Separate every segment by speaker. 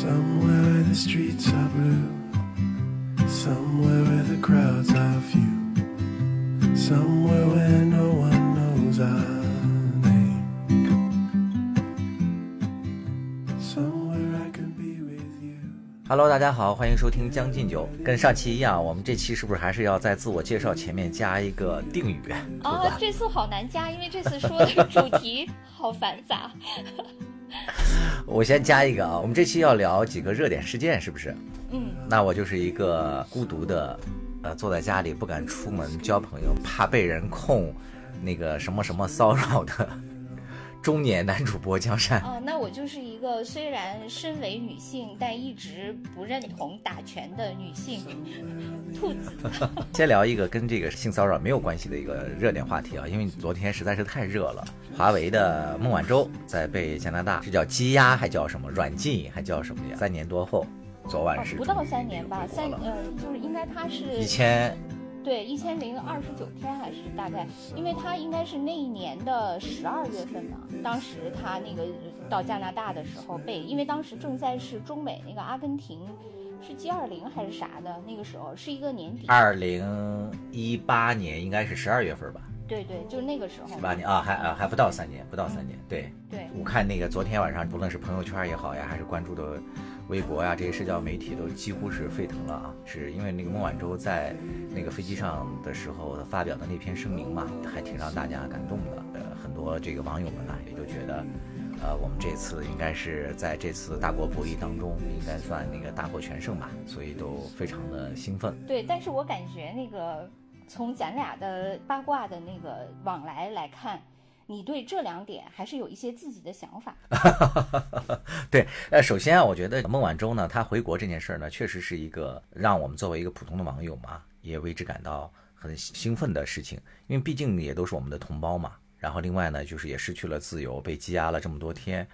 Speaker 1: Somewhere where the streets are blue. Somewhere where the crowds are few. Somewhere where no one knows our name. Somewhere I can be with you.
Speaker 2: Hello，大家好，欢迎收听《将进酒》。跟上期一样，我们这期是不是还是要在自我介绍前面加一个定语，对
Speaker 3: 啊
Speaker 2: 吧，？
Speaker 3: 这次好难加，因为这次说的主题好繁杂。
Speaker 2: 我先加一个啊，我们这期要聊几个热点事件，是不是？
Speaker 3: 嗯，
Speaker 2: 那我就是一个孤独的，呃，坐在家里不敢出门交朋友，怕被人控那个什么什么骚扰的中年男主播江山。
Speaker 3: 哦，那我就是一个虽然身为女性，但一直不认同打拳的女性，兔子。
Speaker 2: 先聊一个跟这个性骚扰没有关系的一个热点话题啊，因为昨天实在是太热了。华为的孟晚舟在被加拿大是叫羁押还叫什么软禁还叫什么呀？三年多后，昨晚是，
Speaker 3: 哦不到三年吧，三呃，就是应该他是
Speaker 2: 一千
Speaker 3: 对一千零二十九天还是大概，因为他应该是那一年的十二月份嘛，当时他那个到加拿大的时候被，因为当时正在是中美那个阿根廷是 G 二零还是啥的，那个时候是一个年底，
Speaker 2: 二零一八年应该是十二月份吧，
Speaker 3: 对对，就是那个时候
Speaker 2: 十八年啊，还啊还不到三年，不到三年，对。
Speaker 3: 对。
Speaker 2: 我看那个昨天晚上，不论是朋友圈也好呀，还是关注的微博呀，这些社交媒体都几乎是沸腾了啊！是因为那个孟晚舟在那个飞机上的时候发表的那篇声明嘛，还挺让大家感动的。呃，很多这个网友们呢，也就觉得，呃，我们这次应该是在这次大国博弈当中，应该算那个大获全胜吧，所以都非常的兴奋。
Speaker 3: 对，但是我感觉那个从咱俩的八卦的那个往来来看，你对这两点还是有一些自己的想法。
Speaker 2: 对，呃，首先啊，我觉得孟晚舟呢，她回国这件事儿呢，确实是一个让我们作为一个普通的网友嘛，也为之感到很兴奋的事情，因为毕竟也都是我们的同胞嘛。然后另外呢，就是也失去了自由，被羁押了这么多天，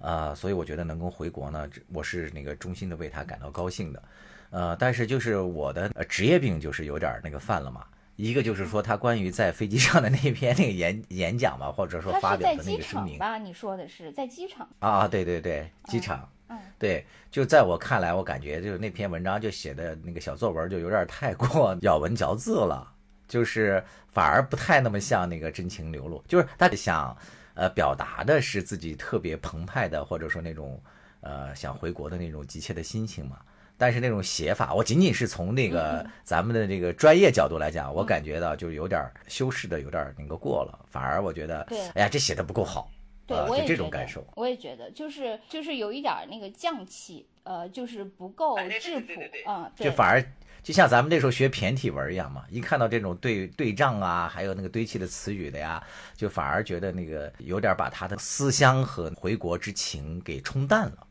Speaker 2: 啊、所以我觉得能够回国呢，我是那个衷心的为他感到高兴的。呃，但是就是我的职业病就是有点儿那个犯了嘛。一个就是说他关于在飞机上的那篇那个演演讲吧，或者说发表的那个声明，
Speaker 3: 场吧？你说的是在机场？
Speaker 2: 啊，对对对，机场，
Speaker 3: 嗯，
Speaker 2: 对，就在我看来，我感觉就是那篇文章就写的那个小作文就有点太过咬文嚼字了，就是反而不太那么像那个真情流露，就是他想呃表达的是自己特别澎湃的，或者说那种呃想回国的那种急切的心情嘛。但是那种写法，我仅仅是从那个咱们的这个专业角度来讲，我感觉到就有点修饰的有点那个过了，反而我觉得
Speaker 3: 对，
Speaker 2: 哎呀，这写的不够好，
Speaker 3: 对，
Speaker 2: 呃就
Speaker 3: 我也觉得
Speaker 2: 这种感受。
Speaker 3: 我也觉得，就是就是有一点儿那个匠气，呃，就是不够质朴，嗯，
Speaker 2: 就反而就像咱们那时候学骈体文一样嘛，一看到这种对对仗啊，还有那个堆砌的词语的呀，就反而觉得那个有点把他的思乡和回国之情给冲淡了，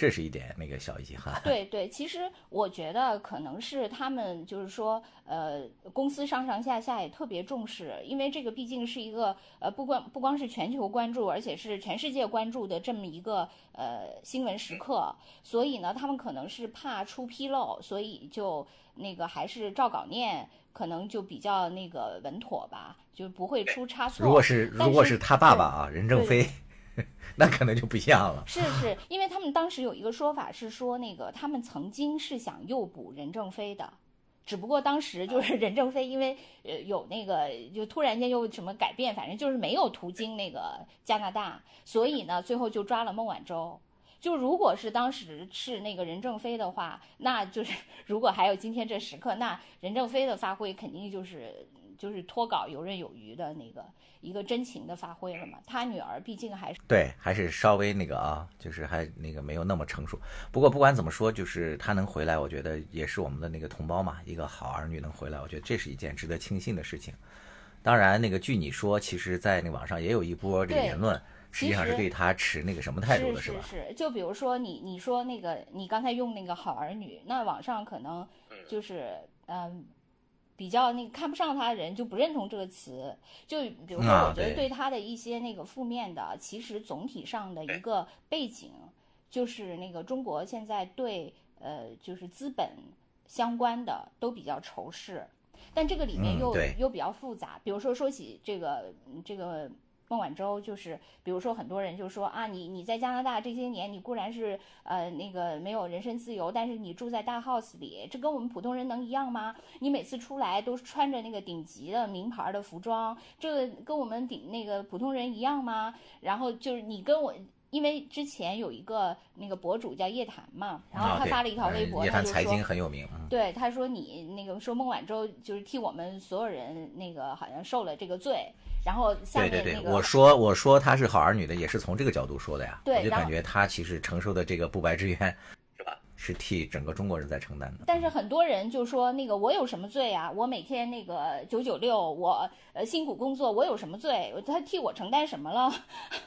Speaker 2: 这是一点那个小遗憾。
Speaker 3: 对对，其实我觉得可能是他们就是说，呃，公司上上下下也特别重视，因为这个毕竟是一个呃，不光不光是全球关注，而且是全世界关注的这么一个呃新闻时刻，所以呢，他们可能是怕出纰漏，所以就那个还是照稿念，可能就比较那个稳妥吧，就不会出差错。
Speaker 2: 如果是如果是他爸爸啊，任正非，那可能就不一样了。
Speaker 3: 是是，因为他们当时有一个说法是说，那个他们曾经是想诱捕任正非的，只不过当时就是 任正非因为呃有那个就突然间又什么改变，反正就是没有途经那个加拿大，所以呢最后就抓了孟晚舟。就如果是当时是那个任正非的话，那就是如果还有今天这时刻，那任正非的发挥肯定就是就是脱稿游刃有余的那个一个真情的发挥了嘛。他女儿毕竟还是
Speaker 2: 对，还是稍微那个啊，就是还那个没有那么成熟。不过不管怎么说，就是他能回来，我觉得也是我们的那个同胞嘛，一个好儿女能回来，我觉得这是一件值得庆幸的事情。当然，那个据你说，其实，在那网上也有一波这个言论，实际上是对他持那个什么态度的，
Speaker 3: 是
Speaker 2: 吧？
Speaker 3: 是，就比如说你你说那个你刚才用那个好儿女，那网上可能就是嗯。比较那个看不上他的人就不认同这个词，就比如说，
Speaker 2: 啊
Speaker 3: 我觉得
Speaker 2: 对。
Speaker 3: 对他的一些那个负面的，其实总体上的一个背景，就是那个中国现在对呃就是资本相关的都比较仇视，但这个里面又、又比较复杂。比如说说起这个嗯这个孟晚舟就是，比如说很多人就说啊，你你在加拿大这些年，你固然是呃那个没有人身自由，但是你住在大 house 里，这跟我们普通人能一样吗？你每次出来都是穿着那个顶级的名牌的服装，这个跟我们顶那个普通人一样吗？然后就是你跟我。因为之前有一个那个博主叫叶檀嘛，然后他发了一条微博，他就说
Speaker 2: 叶檀财经很有名，嗯
Speaker 3: 对，他说你那个说孟晚舟就是替我们所有人那个好像受了这个罪，然后下
Speaker 2: 对对对，
Speaker 3: 面那个
Speaker 2: 我说我说她是好儿女的，也是从这个角度说的呀。我就感觉她其实承受的这个不白之冤，是吧？是替整个中国人在承担的。
Speaker 3: 但是很多人就说那个我有什么罪啊？我每天那个九九六，我呃辛苦工作，我有什么罪？他替我承担什么了？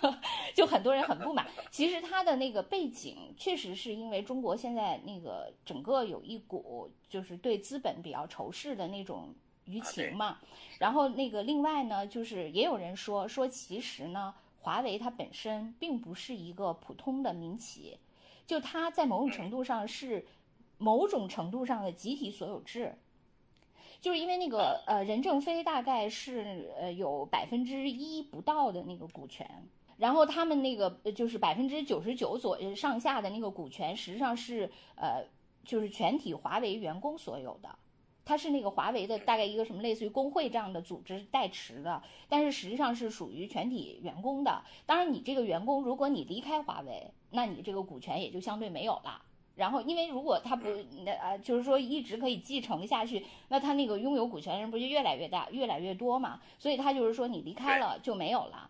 Speaker 3: 就很多人很不满。其实他的那个背景确实是因为中国现在那个整个有一股就是对资本比较仇视的那种舆情嘛。然后那个另外呢，就是也有人说说其实呢，华为它本身并不是一个普通的民企，就它在某种程度上是某种程度上的集体所有制。就是因为那个呃，任正非大概是呃有百分之一不到的那个股权，然后他们那个呃就是百分之九十九左右上下的那个股权，实际上是呃就是全体华为员工所有的。它是那个华为的大概一个什么类似于工会这样的组织代持的，但是实际上是属于全体员工的。当然，你这个员工如果你离开华为，那你这个股权也就相对没有了。然后，因为如果他不那呃，就是说一直可以继承下去，那他那个拥有股权人不就越来越大、越来越多嘛？所以他就是说你离开了就没有了。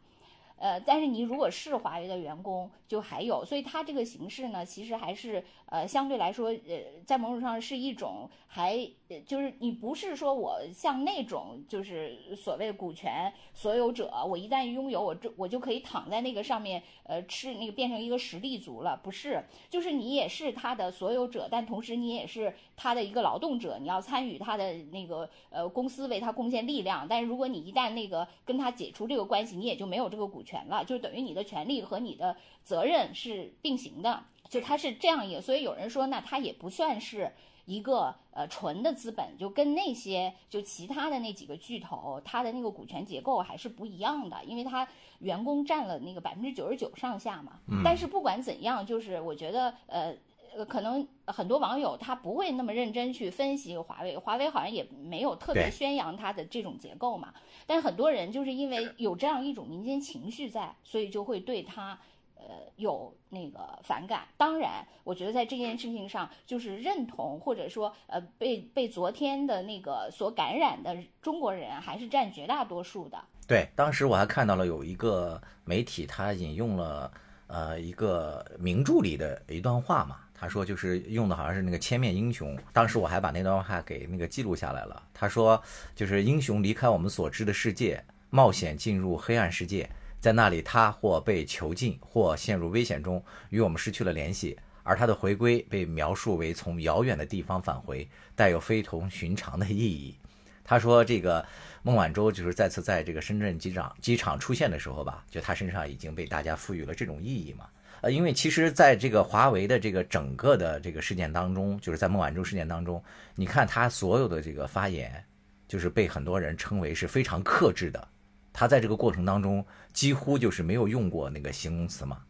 Speaker 3: 呃，但是你如果是华为的员工，就还有，所以它这个形式呢，其实还是呃相对来说，呃，在某种上是一种还就是你不是说我像那种就是所谓股权所有者，我一旦拥有我这我就可以躺在那个上面，呃，吃那个变成一个实力族了，不是，就是你也是他的所有者，但同时你也是他的一个劳动者，你要参与他的那个呃公司为他贡献力量，但是如果你一旦那个跟他解除这个关系，你也就没有这个股权了，就等于你的权利和你的责任是并行的，就他是这样一个，所以有人说那他也不算是。一个呃纯的资本，就跟那些就其他的那几个巨头，它的那个股权结构还是不一样的，因为它员工占了那个百分之九十九上下嘛。但是不管怎样，就是我觉得呃。呃，可能很多网友他不会那么认真去分析华为，华为好像也没有特别宣扬它的这种结构嘛。但是很多人就是因为有这样一种民间情绪在，所以就会对它呃有那个反感。当然，我觉得在这件事情上，就是认同或者说呃被被昨天的那个所感染的中国人还是占绝大多数的。
Speaker 2: 对，当时我还看到了有一个媒体，他引用了呃一个名著里的一段话嘛，他说就是用的好像是那个千面英雄，当时我还把那段话给那个记录下来了。他说就是英雄离开我们所知的世界，冒险进入黑暗世界，在那里他或被囚禁，或陷入危险中，与我们失去了联系。而他的回归被描述为从遥远的地方返回，带有非同寻常的意义。他说：“这个孟晚舟就是再次在这个深圳机场机场出现的时候吧，就他身上已经被大家赋予了这种意义嘛。呃，因为其实在这个华为的这个整个的这个事件当中，就是在孟晚舟事件当中，你看他所有的这个发言，就是被很多人称为是非常克制的。他在这个过程当中几乎就是没有用过那个形容词嘛。”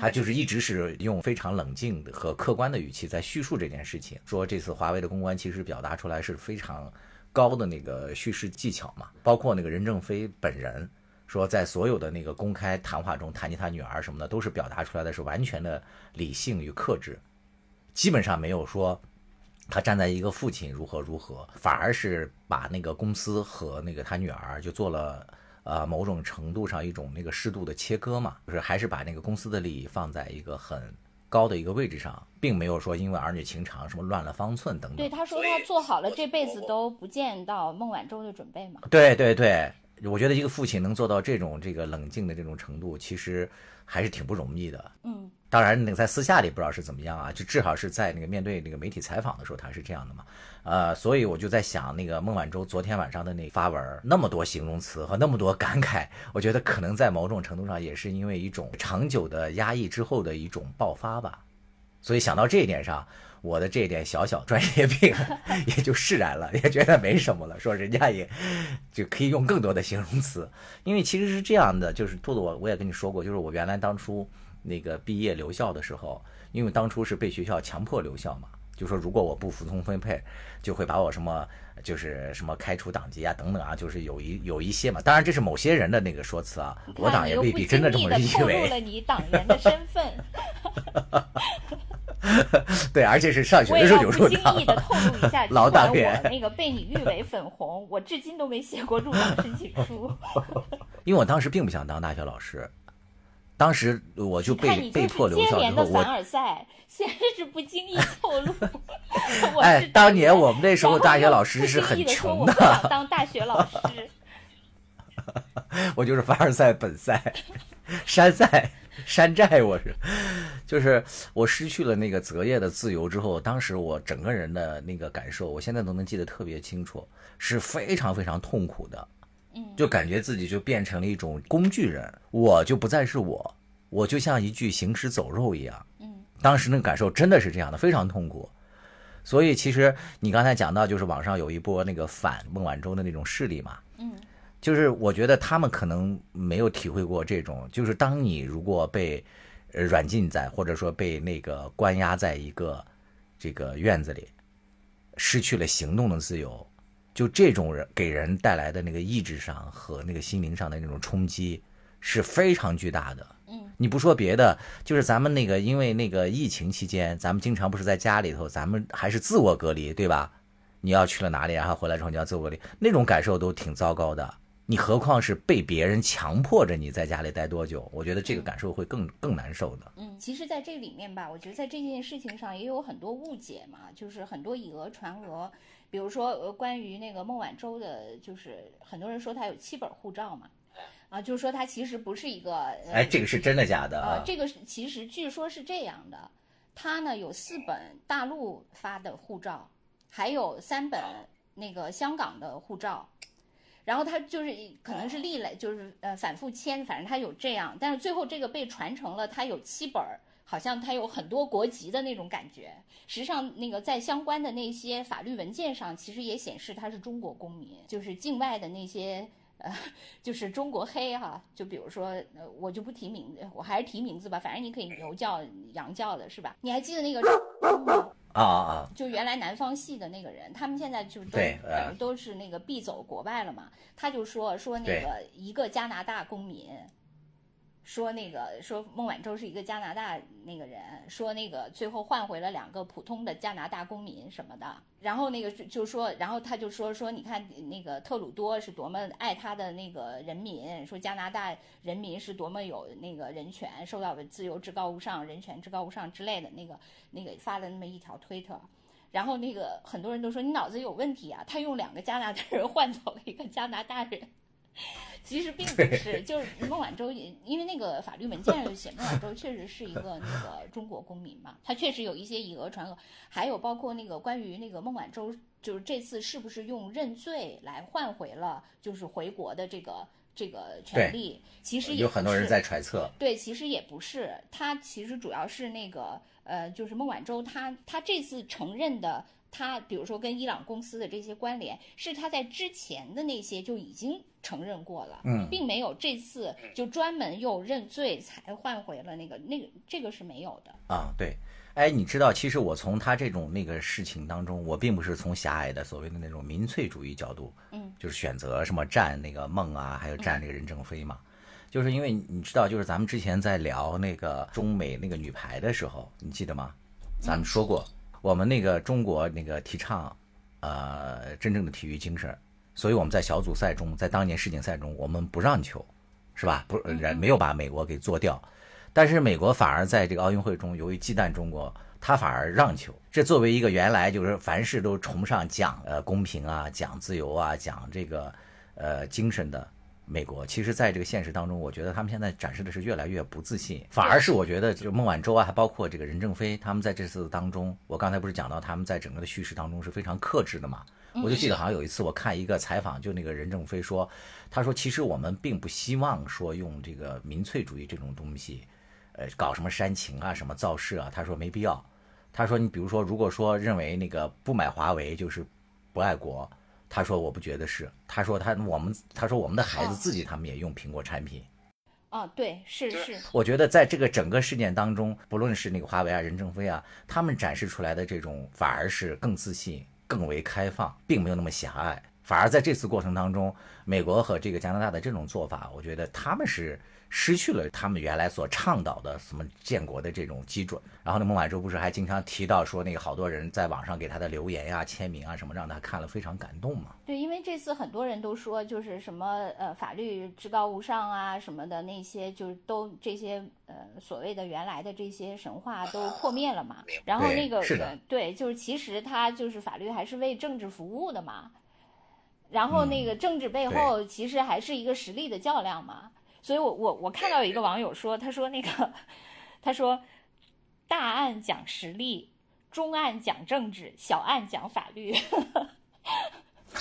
Speaker 2: 他就是一直是用非常冷静的和客观的语气在叙述这件事情，说这次华为的公关其实表达出来是非常高的那个叙事技巧嘛，包括那个任正非本人说，在所有的那个公开谈话中谈及他女儿什么的，都是表达出来的是完全的理性与克制，基本上没有说他站在一个父亲如何如何，反而是把那个公司和那个他女儿就做了。呃，某种程度上一种那个适度的切割嘛，就是还是把那个公司的利益放在一个很高的一个位置上，并没有说因为儿女情长什么乱了方寸等等。
Speaker 3: 对，他说他做好了这辈子都不见到孟晚舟的准备嘛。
Speaker 2: 对对对，我觉得一个父亲能做到这种这个冷静的这种程度，其实还是挺不容易的。
Speaker 3: 嗯，
Speaker 2: 当然，那个在私下里不知道是怎么样啊，就至少是在那个面对那个媒体采访的时候，他是这样的嘛。呃，所以我就在想，那个孟晚舟昨天晚上的那发文，那么多形容词和那么多感慨，我觉得可能在某种程度上也是因为一种长久的压抑之后的一种爆发吧。所以想到这一点上，我的这点小小专业病 也就释然了，也觉得没什么了。说人家也就可以用更多的形容词，因为其实是这样的，就是兔子我我也跟你说过，就是我原来当初那个毕业留校的时候，因为当初是被学校强迫留校嘛，就说如果我不服从分配，就会把我什么就是什么开除党籍啊等等啊，就是有一有一些嘛。当然这是某些人的那个说辞啊，我党也未必真的这么认
Speaker 3: 透露
Speaker 2: 为。
Speaker 3: 了你党员的身份。
Speaker 2: 对，而且是上学的时候就入党。
Speaker 3: 不经意的透露一下，
Speaker 2: 老党员。
Speaker 3: 我那个被你誉为粉红，我至今都没写过入党申请书。
Speaker 2: 因为我当时并不想当大学老师，当时我就被被迫留校之后，我
Speaker 3: 凡尔赛，现在是不经意透露。
Speaker 2: 哎，当年我们那时候大学老师是很穷的。
Speaker 3: 想当大学老师。
Speaker 2: 我就是凡尔赛本赛，山赛。山寨，我是，就是我失去了那个择业的自由之后，当时我整个人的那个感受，我现在都能记得特别清楚，是非常非常痛苦的，
Speaker 3: 嗯，
Speaker 2: 就感觉自己就变成了一种工具人，我就不再是我，我就像一具行尸走肉一样，
Speaker 3: 嗯，
Speaker 2: 当时那个感受真的是这样的，非常痛苦，所以其实你刚才讲到，就是网上有一波那个反孟晚舟的那种势力嘛，
Speaker 3: 嗯。
Speaker 2: 就是我觉得他们可能没有体会过这种，就是当你如果被软禁在，或者说被那个关押在一个这个院子里，失去了行动的自由，就这种人给人带来的那个意志上和那个心灵上的那种冲击是非常巨大的。
Speaker 3: 嗯，
Speaker 2: 你不说别的，就是咱们那个因为那个疫情期间，咱们经常不是在家里头，咱们还是自我隔离，对吧？你要去了哪里，然后回来之后你要自我隔离，那种感受都挺糟糕的。你何况是被别人强迫着你在家里待多久？我觉得这个感受会更更难受的。
Speaker 3: 嗯，其实，在这里面吧，我觉得在这件事情上也有很多误解嘛，就是很多以讹传讹。比如说，呃，关于那个孟晚舟的，就是很多人说他有七本护照嘛，啊，就是说他其实不是一个。
Speaker 2: 哎，这个是真的假的
Speaker 3: 啊？这个是其实据说是这样的，他呢有四本大陆发的护照，还有三本那个香港的护照。然后他就是可能是历来就是呃反复签，反正他有这样，但是最后这个被传承了，他有七本儿，好像他有很多国籍的那种感觉。实际上，那个在相关的那些法律文件上，其实也显示他是中国公民，就是境外的那些呃，就是中国黑哈。就比如说，呃，我就不提名字，我还是提名字吧，反正你可以牛叫羊叫的是吧？你还记得那个吗？
Speaker 2: 啊啊啊！
Speaker 3: 就原来南方系的那个人，他们现在就都都是那个必走国外了嘛。他就说说那个一个加拿大公民。说那个说孟晚舟是一个加拿大那个人，说那个最后换回了两个普通的加拿大公民什么的，然后那个就就说，然后他就说说你看那个特鲁多是多么爱他的那个人民，说加拿大人民是多么有那个人权，受到的自由至高无上，人权至高无上之类的那个那个发了那么一条推特，然后那个很多人都说你脑子有问题啊，他用两个加拿大人换走了一个加拿大人。其实并不是，就是孟晚舟，因为那个法律文件上写孟晚舟确实是一个那个中国公民嘛，他确实有一些以讹传讹，还有包括那个关于那个孟晚舟，就是这次是不是用认罪来换回了就是回国的这个这个权利，其实
Speaker 2: 有很多人在揣测，
Speaker 3: 对，其实也不是，他其实主要是那个呃，就是孟晚舟他他这次承认的。他比如说跟伊朗公司的这些关联，是他在之前的那些就已经承认过了，
Speaker 2: 嗯，
Speaker 3: 并没有这次就专门又认罪才换回了那个那个这个是没有的
Speaker 2: 啊。对，哎，你知道，其实我从他这种那个事情当中，我并不是从狭隘的所谓的那种民粹主义角度，
Speaker 3: 嗯，
Speaker 2: 就是选择什么站那个孟啊，还有站那个任正非嘛，就是因为你知道，就是咱们之前在聊那个中美那个女排的时候，你记得吗？咱们说过。我们那个中国那个提倡，呃，真正的体育精神，所以我们在小组赛中，在当年世锦赛中，我们不让球，是吧？不，人没有把美国给做掉，但是美国反而在这个奥运会中，由于忌惮中国，他反而让球。这作为一个原来就是凡事都崇尚讲呃公平啊、讲自由啊、讲这个呃精神的。美国其实，在这个现实当中，我觉得他们现在展示的是越来越不自信，反而是我觉得，就孟晚舟啊，还包括这个任正非，他们在这次当中，我刚才不是讲到他们在整个的叙事当中是非常克制的嘛？我就记得好像有一次我看一个采访，就那个任正非说，他说其实我们并不希望说用这个民粹主义这种东西，呃，搞什么煽情啊、什么造势啊，他说没必要。他说，你比如说，如果说认为那个不买华为就是不爱国，他说我不觉得是。他说他我们他说我们的孩子
Speaker 3: 哦
Speaker 2: 自己他们也用苹果产品。
Speaker 3: 啊，对，是是，
Speaker 2: 我觉得在这个整个事件当中，不论是那个华为啊、任正非啊，他们展示出来的这种反而是更自信、更为开放，并没有那么狭隘。反而在这次过程当中，美国和这个加拿大的这种做法，我觉得他们是失去了他们原来所倡导的什么建国的这种基准。然后呢，孟晚舟不是还经常提到说，那个好多人在网上给他的留言呀、签名啊什么，让他看了非常感动嘛。
Speaker 3: 对，因为这次很多人都说，就是什么呃法律至高无上啊什么的那些，就是都这些呃所谓的原来的这些神话都破灭了嘛。然后那个
Speaker 2: 是的
Speaker 3: 呃对，就是其实他就是法律还是为政治服务的嘛。然后那个政治背后其实还是一个实力的较量嘛。所以我我我看到有一个网友说，他说那个他说大案讲实力，中案讲政治，小案讲法律。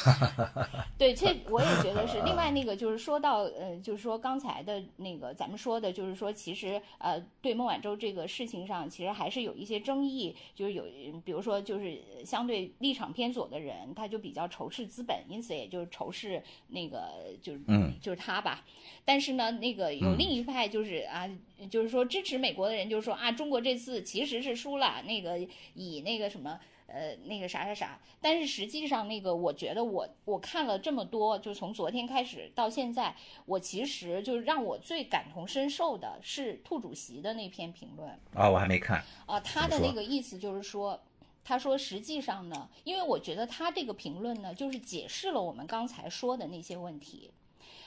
Speaker 3: 对，这我也觉得是。另外那个就是说到呃，就是说刚才的那个咱们说的，就是说其实呃，对孟晚舟这个事情上，其实还是有一些争议，就是有比如说就是相对立场偏左的人，他就比较仇视资本，因此也就是仇视那个就是
Speaker 2: 嗯
Speaker 3: 就是他吧。但是呢，那个有另一派就是啊，就是说支持美国的人，就是说啊，中国这次其实是输了，那个以那个什么。呃，那个啥啥啥，但是实际上，那个我觉得我我看了这么多，就从昨天开始到现在，我其实就是让我最感同身受的是兔主席的那篇评论
Speaker 2: 啊、我还没看。
Speaker 3: 啊，他的那个意思就是说，他说实际上呢，因为我觉得他这个评论呢，就是解释了我们刚才说的那些问题。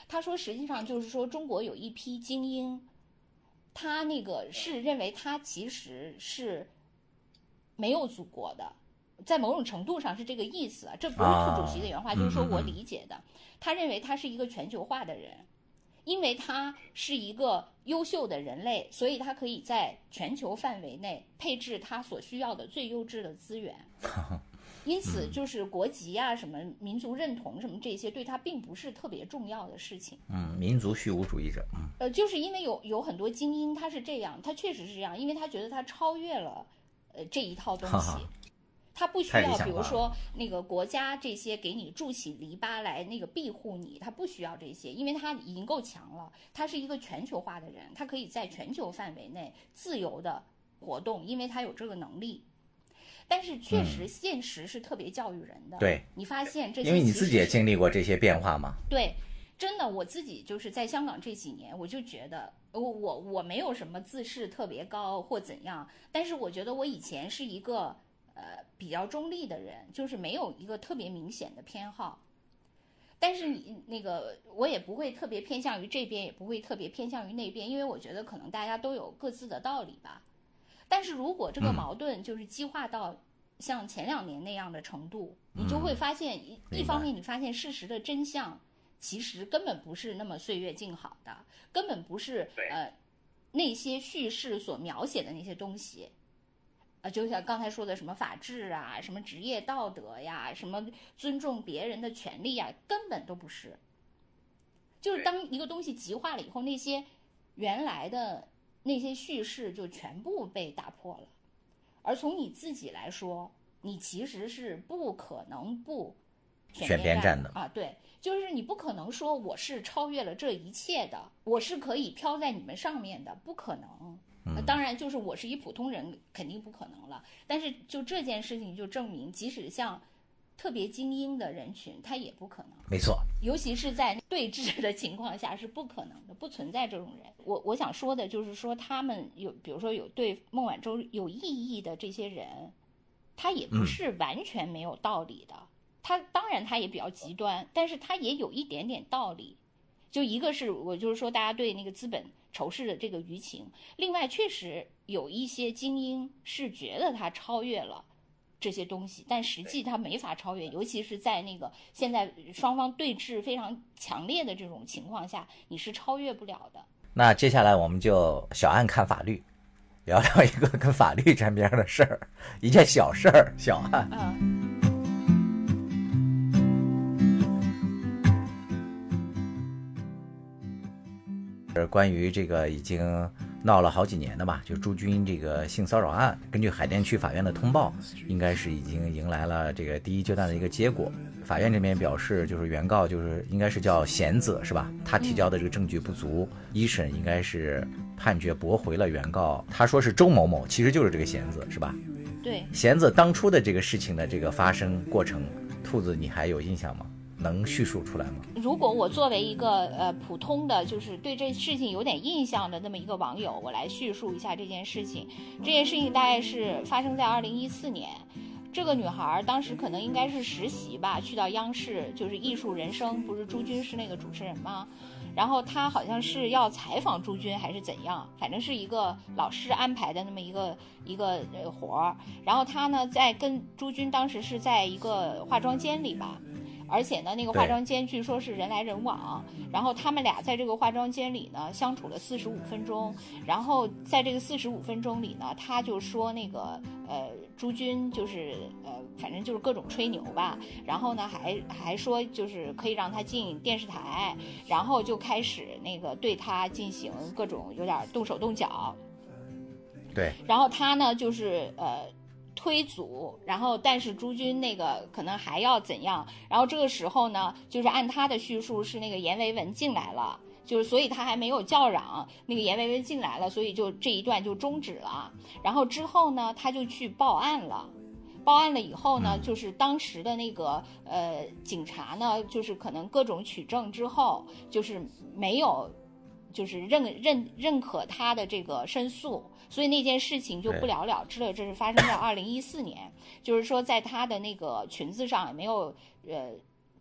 Speaker 3: 他说实际上就是说，中国有一批精英，他那个是认为他其实是没有祖国的。在某种程度上是这个意思啊，这不是兔主席的原话，
Speaker 2: 啊
Speaker 3: 就是说我理解的。他认为他是一个全球化的人，因为他是一个优秀的人类，所以他可以在全球范围内配置他所需要的最优质的资源。因此，就是国籍啊、什么民族认同什么这些，对他并不是特别重要的事情。
Speaker 2: 嗯，民族虚无主义者。嗯
Speaker 3: 呃，就是因为有有很多精英他是这样，他确实是这样，因为他觉得他超越了呃这一套东西他不需要，比如说那个国家这些给你筑起篱笆来那个庇护你，他不需要这些，因为他已经够强了。他是一个全球化的人，他可以在全球范围内自由的活动，因为他有这个能力。但是确实，现实是特别教育人的。
Speaker 2: 嗯对，
Speaker 3: 你发现这些，
Speaker 2: 因为你自己也经历过这些变化吗。
Speaker 3: 对，真的，我自己就是在香港这几年，我就觉得我我我没有什么自视特别高或怎样，但是我觉得我以前是一个呃比较中立的人，就是没有一个特别明显的偏好。但是你那个我也不会特别偏向于这边，也不会特别偏向于那边，因为我觉得可能大家都有各自的道理吧。但是如果这个
Speaker 2: 嗯
Speaker 3: 矛盾就是激化到像前两年那样的程度，你就会发现一一方面，你发现事实的真相其实根本不是那么岁月静好的，根本不是呃那些叙事所描写的那些东西。啊，就像刚才说的什么法治啊，什么职业道德呀，什么尊重别人的权利呀，根本都不是。就是当一个东西极化了以后，那些原来的那些叙事就全部被打破了。而从你自己来说，你其实是不可能不
Speaker 2: 选
Speaker 3: 边
Speaker 2: 边站的
Speaker 3: 的啊！对，就是你不可能说我是超越了这一切的，我是可以飘在你们上面的，不可能。呃当然，就是我是一普通人，肯定不可能了。但是就这件事情就证明，即使像特别精英的人群，他也不可能。
Speaker 2: 没错，
Speaker 3: 尤其是在对峙的情况下是不可能的，不存在这种人。我我想说的就是说，他们有，比如说有对孟晚舟有异议的这些人，他也不
Speaker 2: 嗯
Speaker 3: 是完全没有道理的。他当然他也比较极端，但是他也有一点点道理。就一个是我就是说，大家对那个资本仇视的这个舆情，另外确实有一些精英是觉得他超越了。这些东西，但实际他没法超越，尤其是在那个现在双方对峙非常强烈的这种情况下，你是超越不了的。
Speaker 2: 那接下来我们就小案看法律，聊聊一个跟法律沾边的事儿，一件小事儿，小案。
Speaker 3: 嗯，
Speaker 2: 是关于这个已经闹了好几年的吧，就朱军这个性骚扰案，根据海淀区法院的通报，应该是已经迎来了这个第一阶段的一个结果。法院这边表示，就是原告就是应该是叫贤子是吧？他提交的这个证据不足，一审应该是判决驳回了原告。他说是周某某，其实就是这个贤子是吧？
Speaker 3: 对，
Speaker 2: 贤子当初的这个事情的这个发生过程，兔子你还有印象吗？能叙述出来吗？
Speaker 3: 如果我作为一个呃普通的，就是对这事情有点印象的那么一个网友，我来叙述一下这件事情。这件事情大概是发生在二零一四年，这个女孩当时可能应该是实习吧，去到央视就是《艺术人生》，不是朱军是那个主持人吗？然后她好像是要采访朱军还是怎样，反正是一个老师安排的那么一个一个呃活儿。然后她呢在跟朱军当时是在一个化妆间里吧。而且呢，那个化妆间据说是人来人往，然后他们俩在这个化妆间里呢相处了四十五分钟，然后在这个四十五分钟里呢，他就说那个呃朱军就是呃反正就是各种吹牛吧，然后呢还还说就是可以让他进电视台，然后就开始那个对他进行各种有点动手动脚，
Speaker 2: 对，
Speaker 3: 然后他呢就是呃。推阻，然后但是朱军那个可能还要怎样？然后这个时候呢，就是按他的叙述是那个严维文进来了，就是所以他还没有叫嚷，那个严维文进来了，所以就这一段就终止了。然后之后呢，他就去报案了，报案了以后呢，就是当时的那个呃警察呢，就是可能各种取证之后，就是没有，就是认认认可他的这个申诉。所以那件事情就不了了之了。这是发生在二零一四年，就是说在他的那个裙子上也没有呃